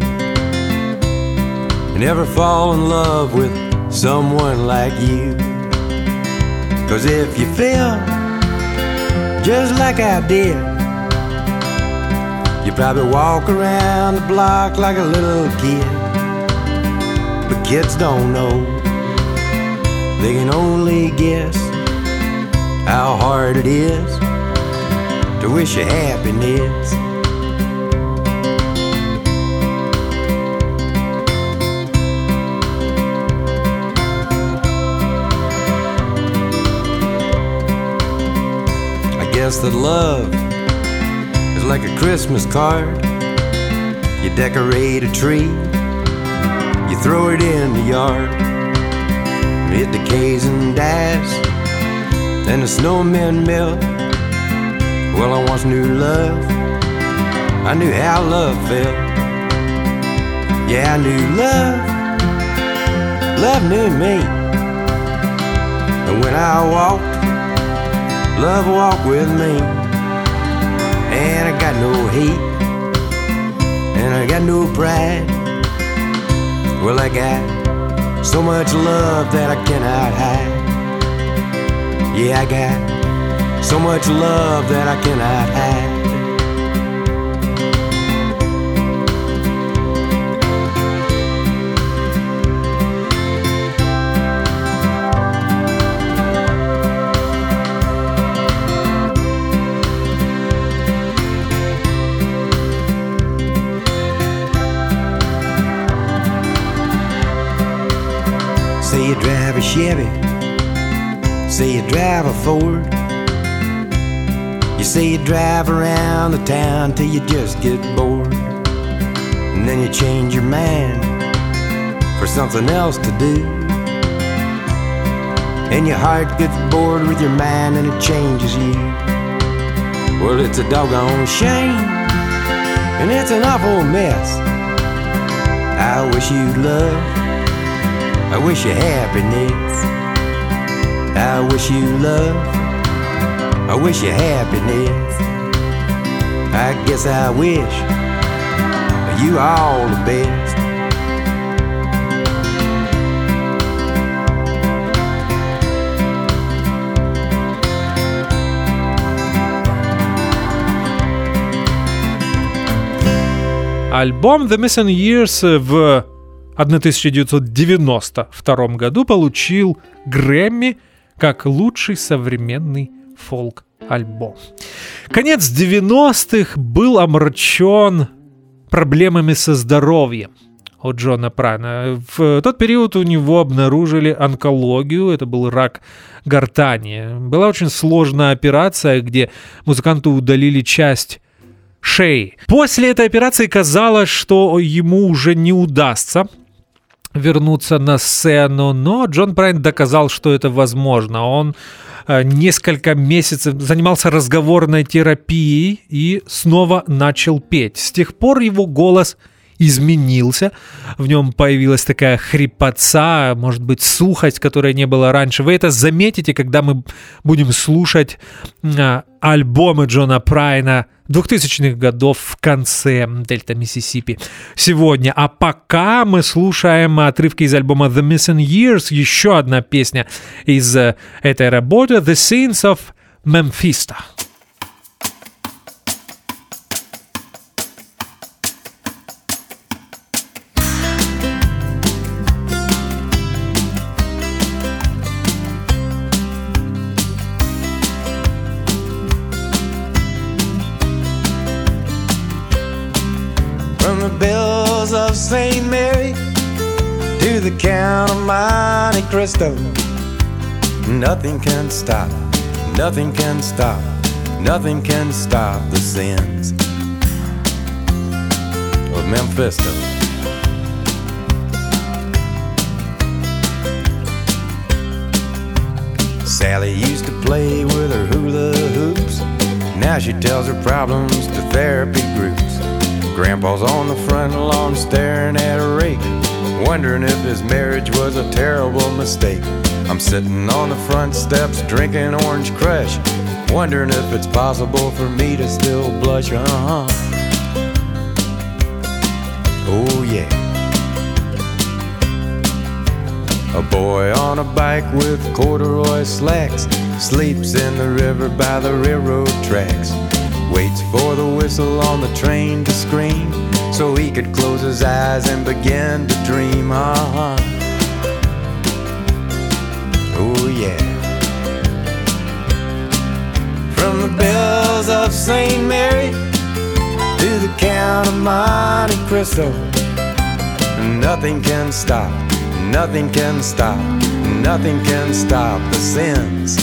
and ever fall in love with someone like you. Cause if you feel just like I did, you probably walk around the block like a little kid. But kids don't know, they can only guess how hard it is to wish you happiness. I guess that love like a Christmas card. You decorate a tree, you throw it in the yard. It decays and dies, and the snowmen melt. Well, I once knew love, I knew how love felt. Yeah, I knew love, love knew me. And when I walked, love walked with me. And I got no hate, and I got no pride. Well, I got so much love that I cannot hide. Yeah, I got so much love that I cannot hide. Chevy, say you drive a Ford. You say you drive around the town till you just get bored. And then you change your mind for something else to do. And your heart gets bored with your mind and it changes you. Well, it's a doggone shame, and it's an awful mess. I wish you love, I wish you happiness. I wish you love. I wish you happiness. I guess I wish you all the best. Альбом The Missing Years в 1992 году получил Грэмми как лучший современный фолк-альбом. Конец 90-х был омрачен проблемами со здоровьем у Джона Прайна. В тот период у него обнаружили онкологию, это был рак гортани. Была очень сложная операция, где музыканту удалили часть шеи. После этой операции казалось, что ему уже не удастся вернуться на сцену, но Джон Прайн доказал, что это возможно. Он э, несколько месяцев занимался разговорной терапией и снова начал петь. С тех пор его голос изменился, в нем появилась такая хрипотца, может быть, сухость, которой не было раньше. Вы это заметите, когда мы будем слушать э, альбомы Джона Прайна 2000-х годов в конце Дельта Миссисипи сегодня. А пока мы слушаем отрывки из альбома The Missing Years, еще одна песня из э, этой работы The Scenes of Memphista. Count of Monte Cristo. Nothing can stop, nothing can stop, nothing can stop the sins of Memphisto. Sally used to play with her hula hoops. Now she tells her problems to therapy groups. Grandpa's on the front lawn staring at a rake, wondering if his marriage was a terrible mistake. I'm sitting on the front steps drinking orange crush, wondering if it's possible for me to still blush. Uh huh. Oh, yeah. A boy on a bike with corduroy slacks sleeps in the river by the railroad tracks. Waits for the whistle on the train to scream so he could close his eyes and begin to dream. Uh-huh. Oh, yeah. From the bells of St. Mary to the Count of Monte Cristo, nothing can stop, nothing can stop, nothing can stop the sins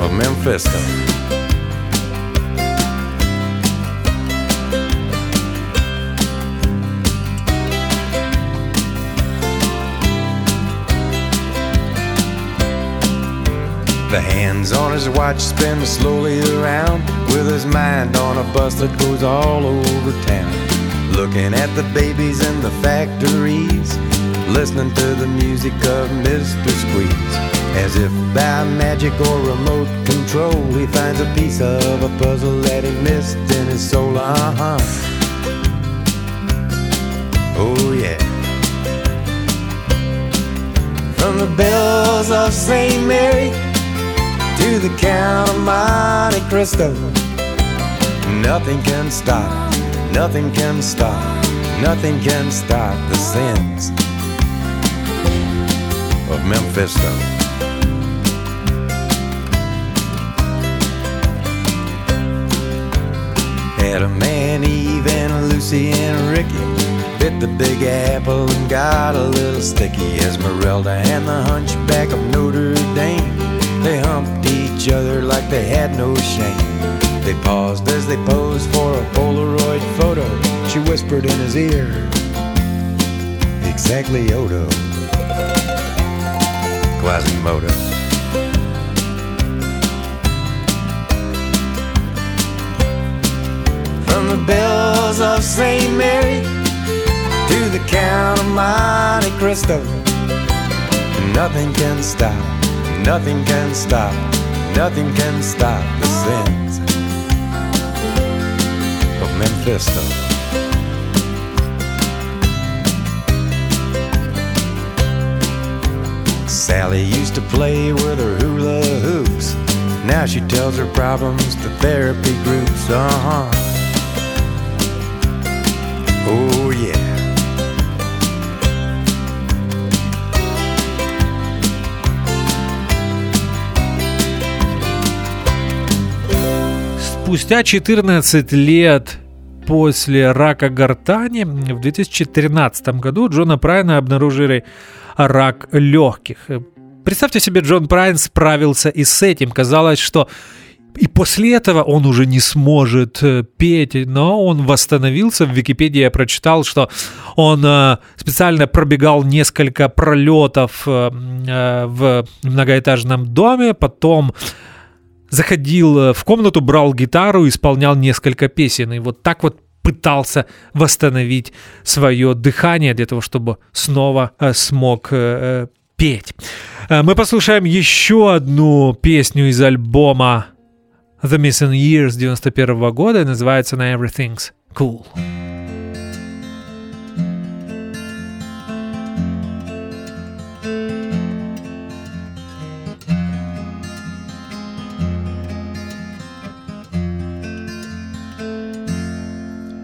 of Memphisto. The hands on his watch spin slowly around with his mind on a bus that goes all over town. Looking at the babies in the factories, listening to the music of Mr. Squeeze. As if by magic or remote control, he finds a piece of a puzzle that he missed in his soul. Uh huh. Oh, yeah. From the bells of St. Mary to the Count of Monte Cristo. Nothing can stop, nothing can stop, nothing can stop the sins of Memphisto. Adam and Eve and Lucy and Ricky bit the big apple and got a little sticky. Esmeralda and the hunchback of Notre Dame. They humped each other like they had no shame. They paused as they posed for a Polaroid photo. She whispered in his ear, Exactly Odo. Quasimodo. From the bells of St. Mary to the Count of Monte Cristo, nothing can stop, nothing can stop, nothing can stop the sins of Memphisto. Sally used to play with her hula hoops. Now she tells her problems to therapy groups. Uh huh. Oh, yeah. Спустя 14 лет после рака гортани в 2013 году Джона Прайна обнаружили рак легких. Представьте себе, Джон Прайн справился и с этим. Казалось, что и после этого он уже не сможет э, петь, но он восстановился. В Википедии я прочитал, что он э, специально пробегал несколько пролетов э, в многоэтажном доме, потом заходил в комнату, брал гитару, исполнял несколько песен. И вот так вот пытался восстановить свое дыхание для того, чтобы снова смог петь. Мы послушаем еще одну песню из альбома The Missing Years 91 года, называется на Everything's Cool.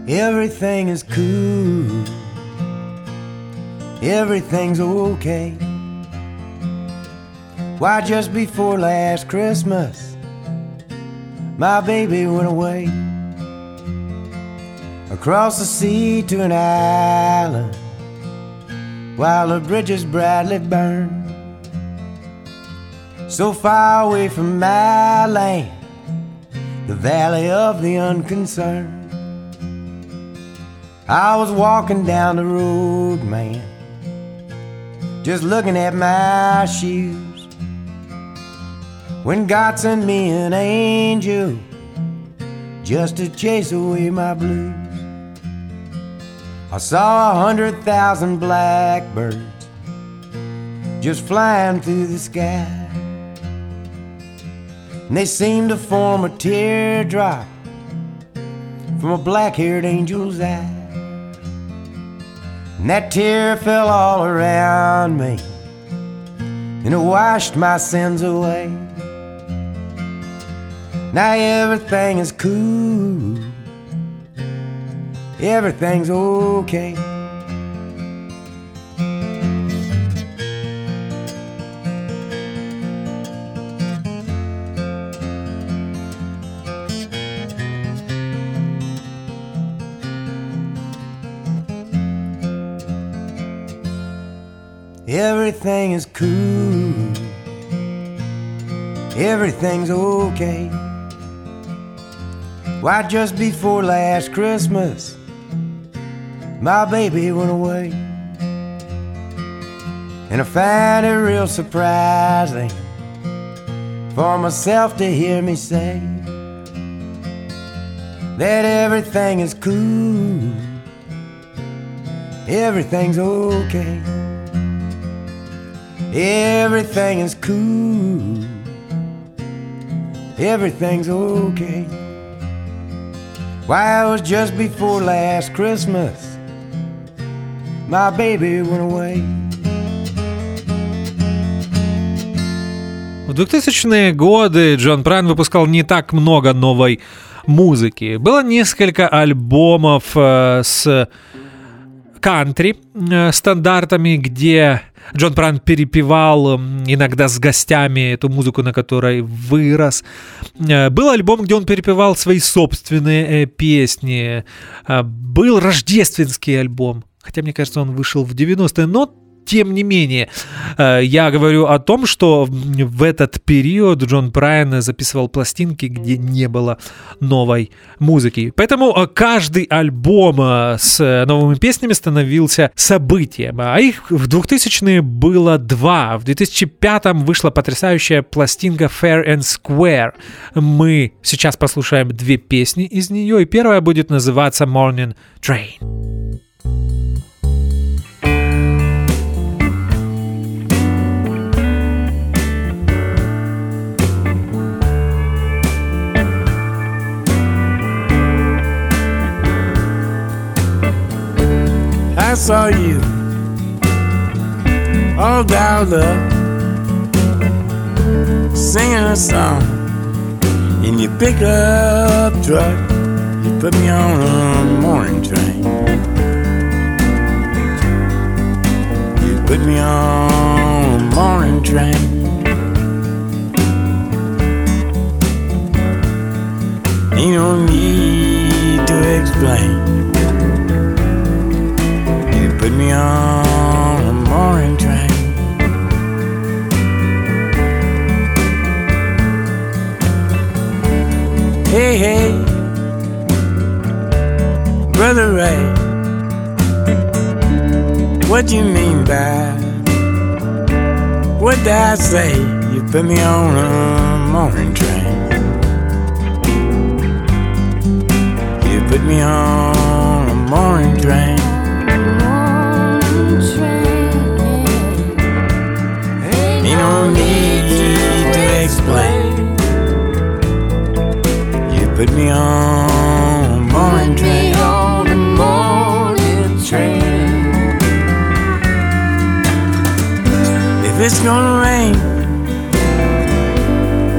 Everything is cool. Everything's okay. Why, just before last Christmas, my baby went away across the sea to an island while the bridges brightly burn. So far away from my land, the valley of the unconcerned. I was walking down the road, man, just looking at my shoes. When God sent me an angel just to chase away my blues. I saw a hundred thousand blackbirds just flying through the sky. And they seemed to form a teardrop from a black haired angel's eye. And that tear fell all around me and it washed my sins away. Now everything is cool, everything's okay. Everything is cool. Everything's okay. Why, just before last Christmas, my baby went away. And I find it real surprising for myself to hear me say that everything is cool, everything's okay. Everything is cool. Everything's okay. Why, it was just before last Christmas. My baby went away. В 2000-е годы Джон Прайн выпускал не так много новой музыки. Было несколько альбомов э, с кантри э, стандартами, где Джон Пран перепевал иногда с гостями эту музыку, на которой вырос. Э, был альбом, где он перепевал свои собственные э, песни. Был рождественский альбом. Хотя, мне кажется, он вышел в 90-е, но тем не менее, э, я говорю о том, что в этот период Джон Брайан записывал пластинки, где не было новой музыки. Поэтому э, каждый альбом э, с новыми песнями становился событием. А их в 2000-е было два. В 2005-м вышла потрясающая пластинка Fair and Square. Мы сейчас послушаем две песни из нее, и первая будет называться Morning Train. Saw you all dialed up, singing a song in your pickup truck. You put me on a morning train. You put me on a morning train. Ain't no need to explain me on a morning train. Hey, hey, Brother Ray, what do you mean by what did I say? You put me on a morning train. You put me on a morning train. No need to explain. You put me on a morning train. on a morning train. If it's gonna rain,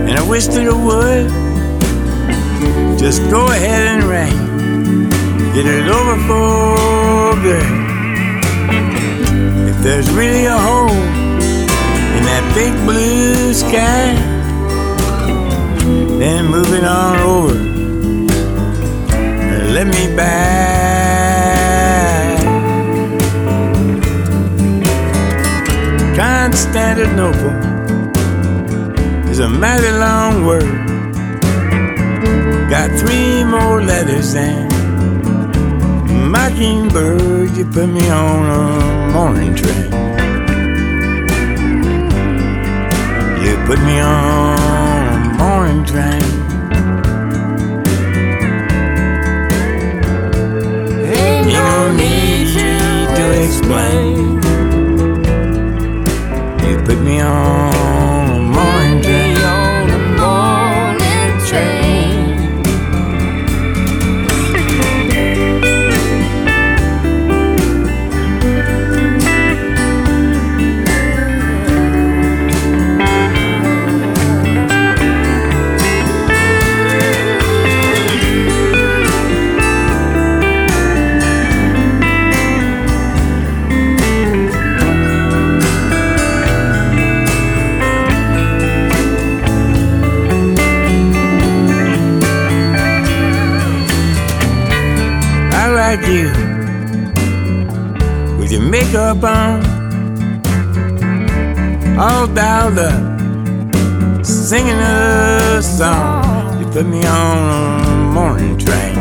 and I wish that it would, just go ahead and rain. Get it over for good. If there's really a hole big blue sky. Then moving on over, let me back. Constantinople is a mighty long word. Got three more letters and Mockingbird, you put me on a morning train. Put me on a morning train. Ain't no need to explain. Makeup on, all dialed up, singing a song. You put me on a morning train.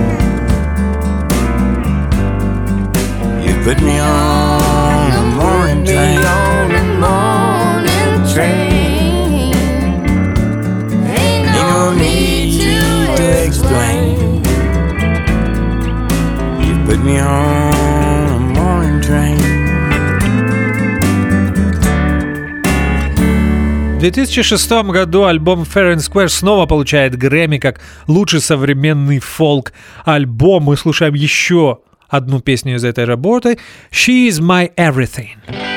You put me on a morning train. On a morning train. Ain't no need to explain. You put me on a morning train. В 2006 году альбом Fair and Square снова получает Грэмми как лучший современный фолк-альбом. Мы слушаем еще одну песню из этой работы «She is my everything».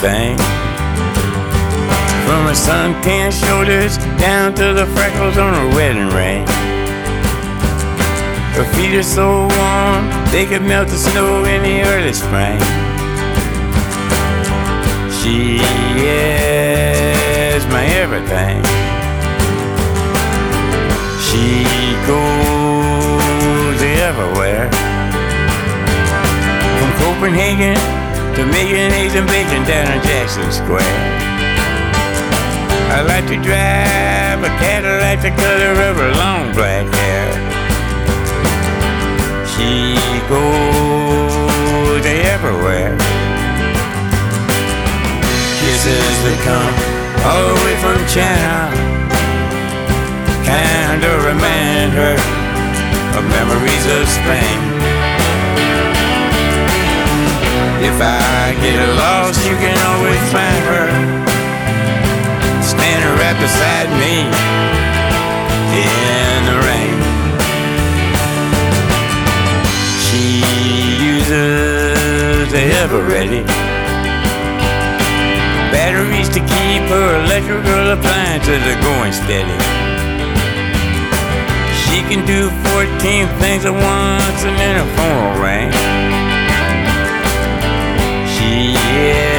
From her sun-tanned shoulders down to the freckles on her wedding ring. Her feet are so warm, they could melt the snow in the early spring. She is my everything. She goes everywhere. From Copenhagen making eggs and bacon down in Jackson Square. I like to drive a Cadillac the color of her long black hair. She goes everywhere. Kisses that come all the way from China kinda remind her of memories of Spain. If I get lost, you can always find her standing right beside me in the rain. She uses the Eveready batteries to keep her electrical appliances going steady. She can do 14 things at once and then her phone ring. She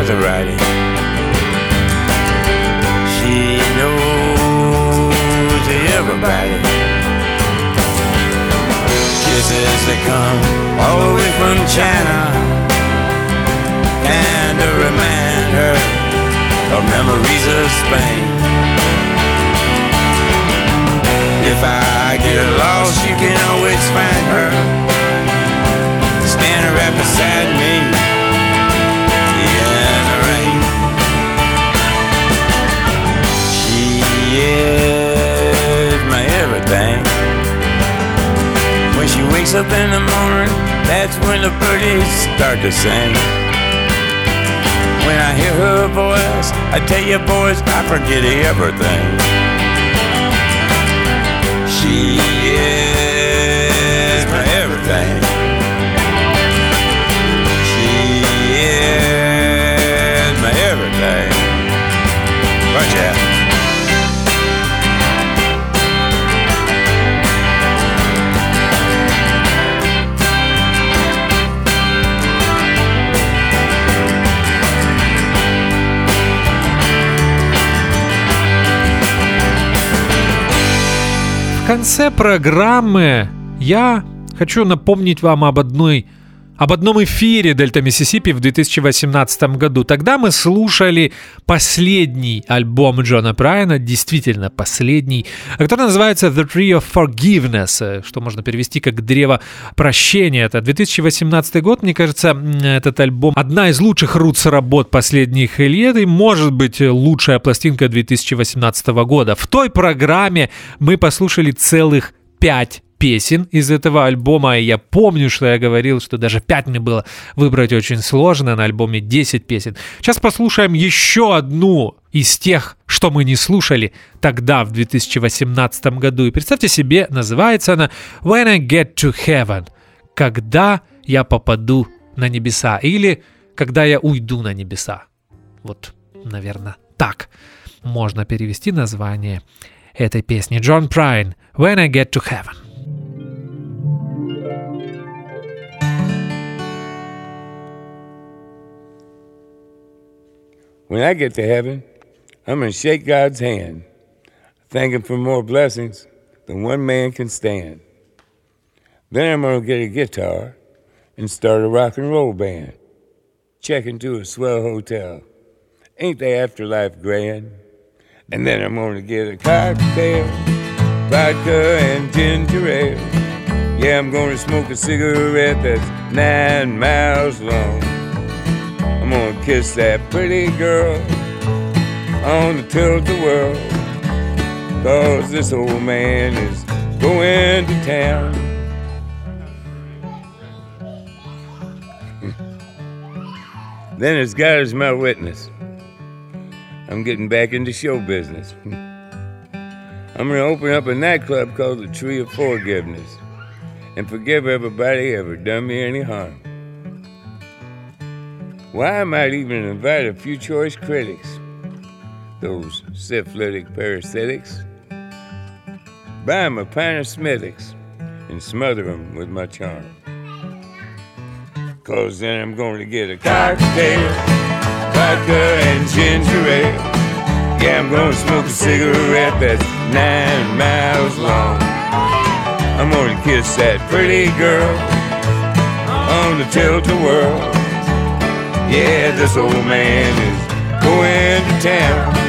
in start to sing. When I hear her voice, I tell you boys, I forget everything. Конце программы я хочу напомнить вам об одной об одном эфире Дельта Миссисипи в 2018 году. Тогда мы слушали последний альбом Джона Брайана, действительно последний, который называется The Tree of Forgiveness, э, что можно перевести как «Древо прощения». Это 2018 год, мне кажется, этот альбом одна из лучших рутс работ последних лет и, может быть, лучшая пластинка 2018 года. В той программе мы послушали целых пять песен из этого альбома. И я помню, что я говорил, что даже 5 мне было выбрать очень сложно, на альбоме 10 песен. Сейчас послушаем еще одну из тех, что мы не слушали тогда, в 2018 году. И представьте себе, называется она «When I Get to Heaven» — «Когда я попаду на небеса» или «Когда я уйду на небеса». Вот, наверное, так можно перевести название этой песни. Джон Прайн «When I Get to Heaven». When I get to heaven, I'm going to shake God's hand, thank Him for more blessings than one man can stand. Then I'm going to get a guitar and start a rock and roll band. Check into a swell hotel. Ain't the afterlife grand? And then I'm gonna get a cocktail, vodka and ginger ale. Yeah, I'm gonna smoke a cigarette that's nine miles long. I'm gonna kiss that pretty girl on the tilt-a-whirl. Cause this old man is going to town. then as God is my witness, I'm getting back into show business. I'm gonna open up a nightclub called the Tree of Forgiveness and forgive everybody ever done me any harm. Why I might even invite a few choice critics, those syphilitic parasitics, buy 'em a pint of Smithwick's and smother 'em with my charm. Cause then I'm going to get a cocktail, vodka and ginger ale. Yeah, I'm gonna smoke a cigarette that's nine miles long. I'm gonna kiss that pretty girl on the tilt-a-whirl. Yeah, this old man is going to town.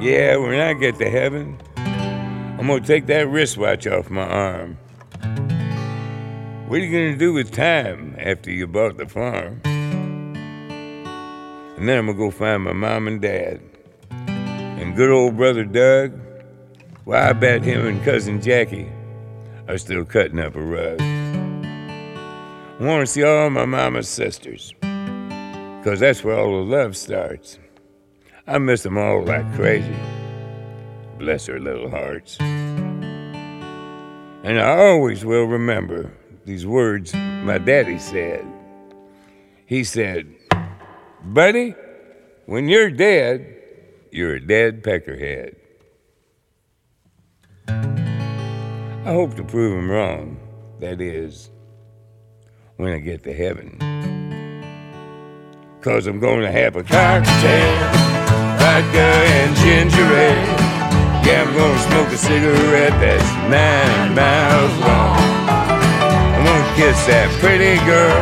Yeah, when I get to heaven, I'm gonna take that wristwatch off my arm. What are you gonna do with time after you bought the farm? And then I'm gonna go find my mom and dad. And good old brother Doug, well, I bet him and cousin Jackie are still cutting up a rug. I wanna see all my mama's sisters, cause that's where all the love starts. I miss them all like crazy. Bless her little hearts. And I always will remember these words my daddy said. He said, Buddy, when you're dead, you're a dead peckerhead. I hope to prove him wrong. That is, when I get to heaven. Cause I'm gonna have a cocktail, vodka and ginger ale. Yeah, I'm gonna smoke a cigarette that's nine miles long. I'm gonna kiss that pretty girl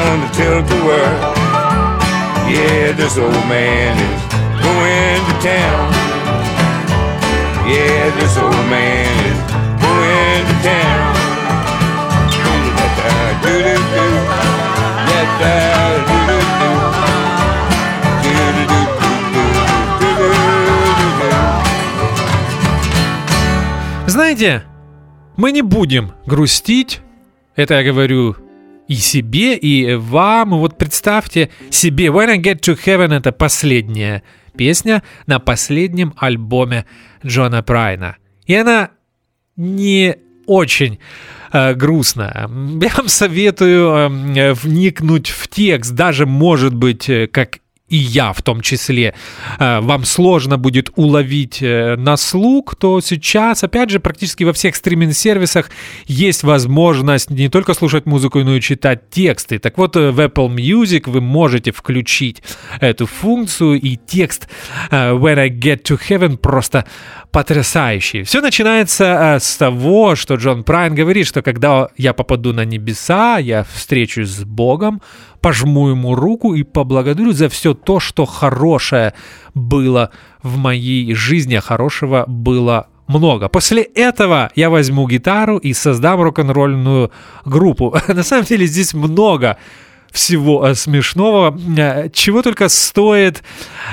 on the tilt-a-whirl. Yeah, this old man is going to town. Yeah, this old man is going to town. Do-do-do-do. Знаете, мы не будем грустить. Это я говорю и себе, и вам. Вот представьте себе, When I Get to Heaven это последняя песня на последнем альбоме Джона Прайна. И она не очень э, грустная. Я вам советую э, вникнуть в текст, даже может быть, э, как и я в том числе, э, вам сложно будет уловить э, на слух, то сейчас, опять же, практически во всех стриминг-сервисах есть возможность не только слушать музыку, но и читать тексты. Так вот, э, в Apple Music вы можете включить эту функцию, и текст When I Get to Heaven просто потрясающий. Все начинается с того, что Джон Прайн говорит, что когда я попаду на небеса, я встречусь с Богом, пожму ему руку и поблагодарю за все то, что хорошее было в моей жизни, а хорошего было много. После этого я возьму гитару и создам рок-н-ролльную группу. На самом деле здесь много всего э, смешного, э, чего только стоит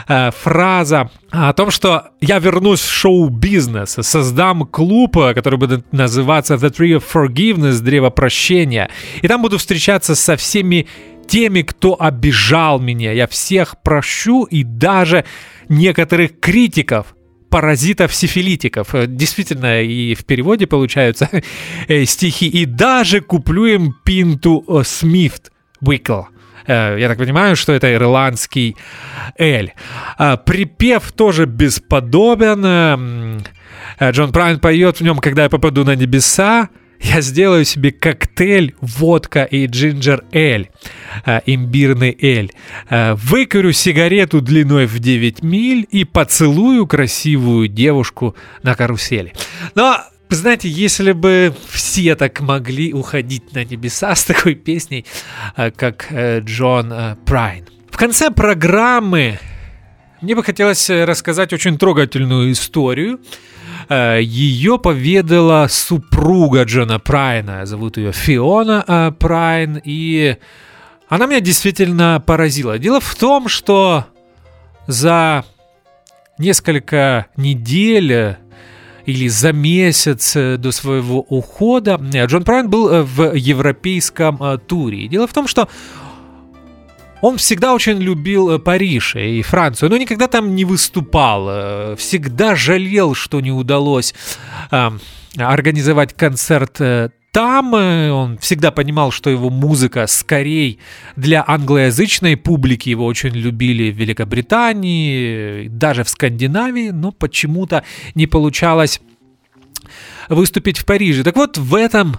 э, фраза о том, что я вернусь в шоу-бизнес, создам клуб, который будет называться The Tree of Forgiveness, Древо прощения, и там буду встречаться со всеми теми, кто обижал меня. Я всех прощу и даже некоторых критиков, паразитов-сифилитиков. Действительно, и в переводе получаются стихи. И даже куплю им пинту Смифт Уикл. Я так понимаю, что это ирландский эль. Припев тоже бесподобен. Джон Прайн поет в нем «Когда я попаду на небеса», я сделаю себе коктейль водка и джинджер эль, э, имбирный эль. Э, выкурю сигарету длиной в 9 миль и поцелую красивую девушку на карусели. Но знаете, если бы все так могли уходить на небеса с такой песней, э, как э, Джон э, Прайн. В конце программы мне бы хотелось рассказать очень трогательную историю. Ее поведала супруга Джона Прайна, зовут ее Фиона Прайн, и она меня действительно поразила. Дело в том, что за несколько недель или за месяц э, до своего ухода э, Джон Прайн был э, в европейском туре. Дело в том, что он всегда очень любил Париж и Францию, но никогда там не выступал. Всегда жалел, что не удалось организовать концерт там. Он всегда понимал, что его музыка скорее для англоязычной публики. Его очень любили в Великобритании, даже в Скандинавии, но почему-то не получалось выступить в Париже. Так вот, в этом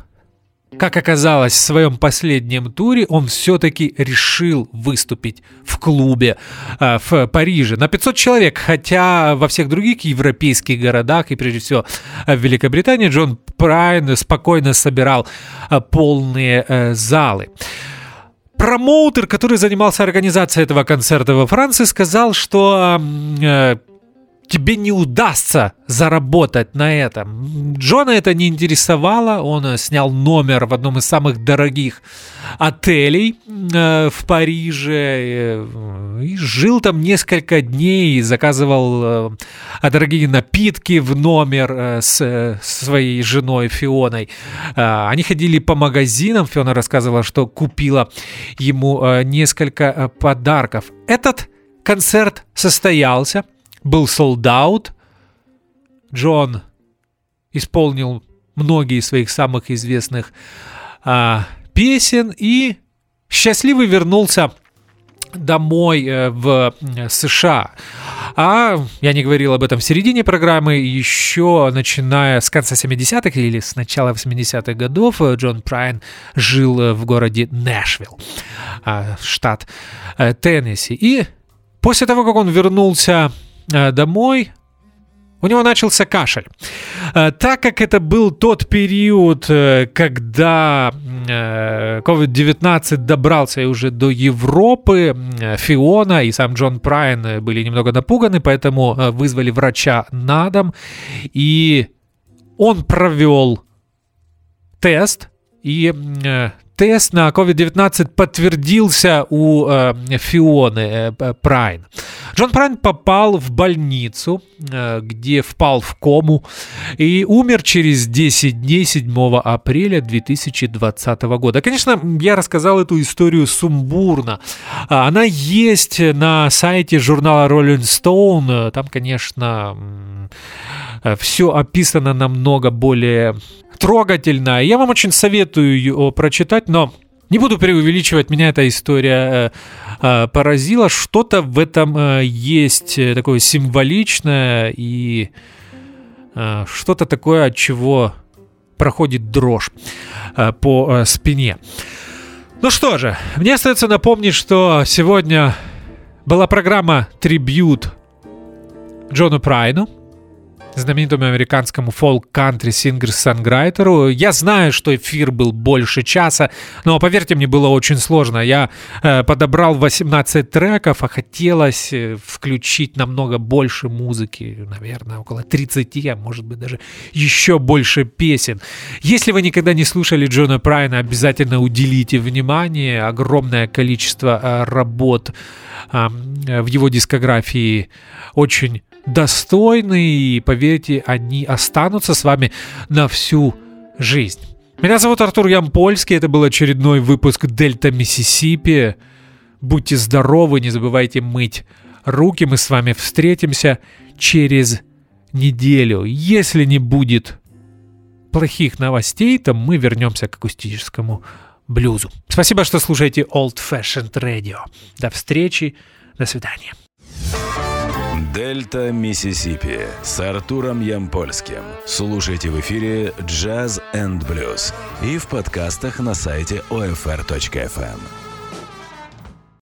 как оказалось, в своем последнем туре он все-таки решил выступить в клубе э, в Париже на 500 человек, хотя во всех других европейских городах и прежде всего в Великобритании Джон Прайн спокойно собирал э, полные э, залы. Промоутер, который занимался организацией этого концерта во Франции, сказал, что э, тебе не удастся заработать на этом. Джона это не интересовало, он э, снял номер в одном из самых дорогих отелей э, в Париже э, и жил там несколько дней, заказывал дорогие напитки в номер с своей женой Фионой. Они ходили по магазинам, Фиона рассказывала, что купила ему несколько подарков. Этот концерт состоялся – был солдат. Джон исполнил многие из своих самых известных а, песен и счастливый вернулся домой э, в США. А я не говорил об этом в середине программы, еще начиная с конца 70-х или с начала 80-х годов э, Джон Прайн жил э, в городе Нэшвилл, а, штат Теннесси. И после того, как он вернулся Э, домой, у него начался кашель. Э, так как это был тот период, э, когда COVID-19 добрался уже до Европы, Фиона и сам Джон Прайн были немного напуганы, поэтому вызвали врача на дом, и он провел тест, и тест на COVID-19 подтвердился у э, Фионы э, Прайн. Джон Прайн попал в больницу, э, где впал в кому и умер через 10 дней 7 апреля 2020 года. Конечно, я рассказал эту историю сумбурно. Она есть на сайте журнала Rolling Stone. Там, конечно, все описано намного более трогательно. Я вам очень советую ее прочитать, но не буду преувеличивать, меня эта история э, э, поразила. Что-то в этом э, есть такое символичное и что-то такое, от чего проходит дрожь по спине. Ну что же, мне остается напомнить, что сегодня была программа «Трибют» Джону Прайну – знаменитому американскому фолк-кантри сингер-санграйтеру. Я знаю, что эфир был больше часа, но, поверьте мне, было очень сложно. Я э, подобрал 18 треков, а хотелось э, включить намного больше музыки, наверное, около 30, а может быть даже еще больше песен. Если вы никогда не слушали Джона Прайна, обязательно уделите внимание. Огромное количество э, работ э, в его дискографии очень достойны, и поверьте, они останутся с вами на всю жизнь. Меня зовут Артур Ямпольский, это был очередной выпуск Дельта Миссисипи. Будьте здоровы, не забывайте мыть руки, мы с вами встретимся через неделю. Если не будет плохих новостей, то мы вернемся к акустическому блюзу. Спасибо, что слушаете Old Fashioned Radio. До встречи, до свидания. Дельта Миссисипи с Артуром Ямпольским. Слушайте в эфире Jazz and Blues и в подкастах на сайте OFR.FM.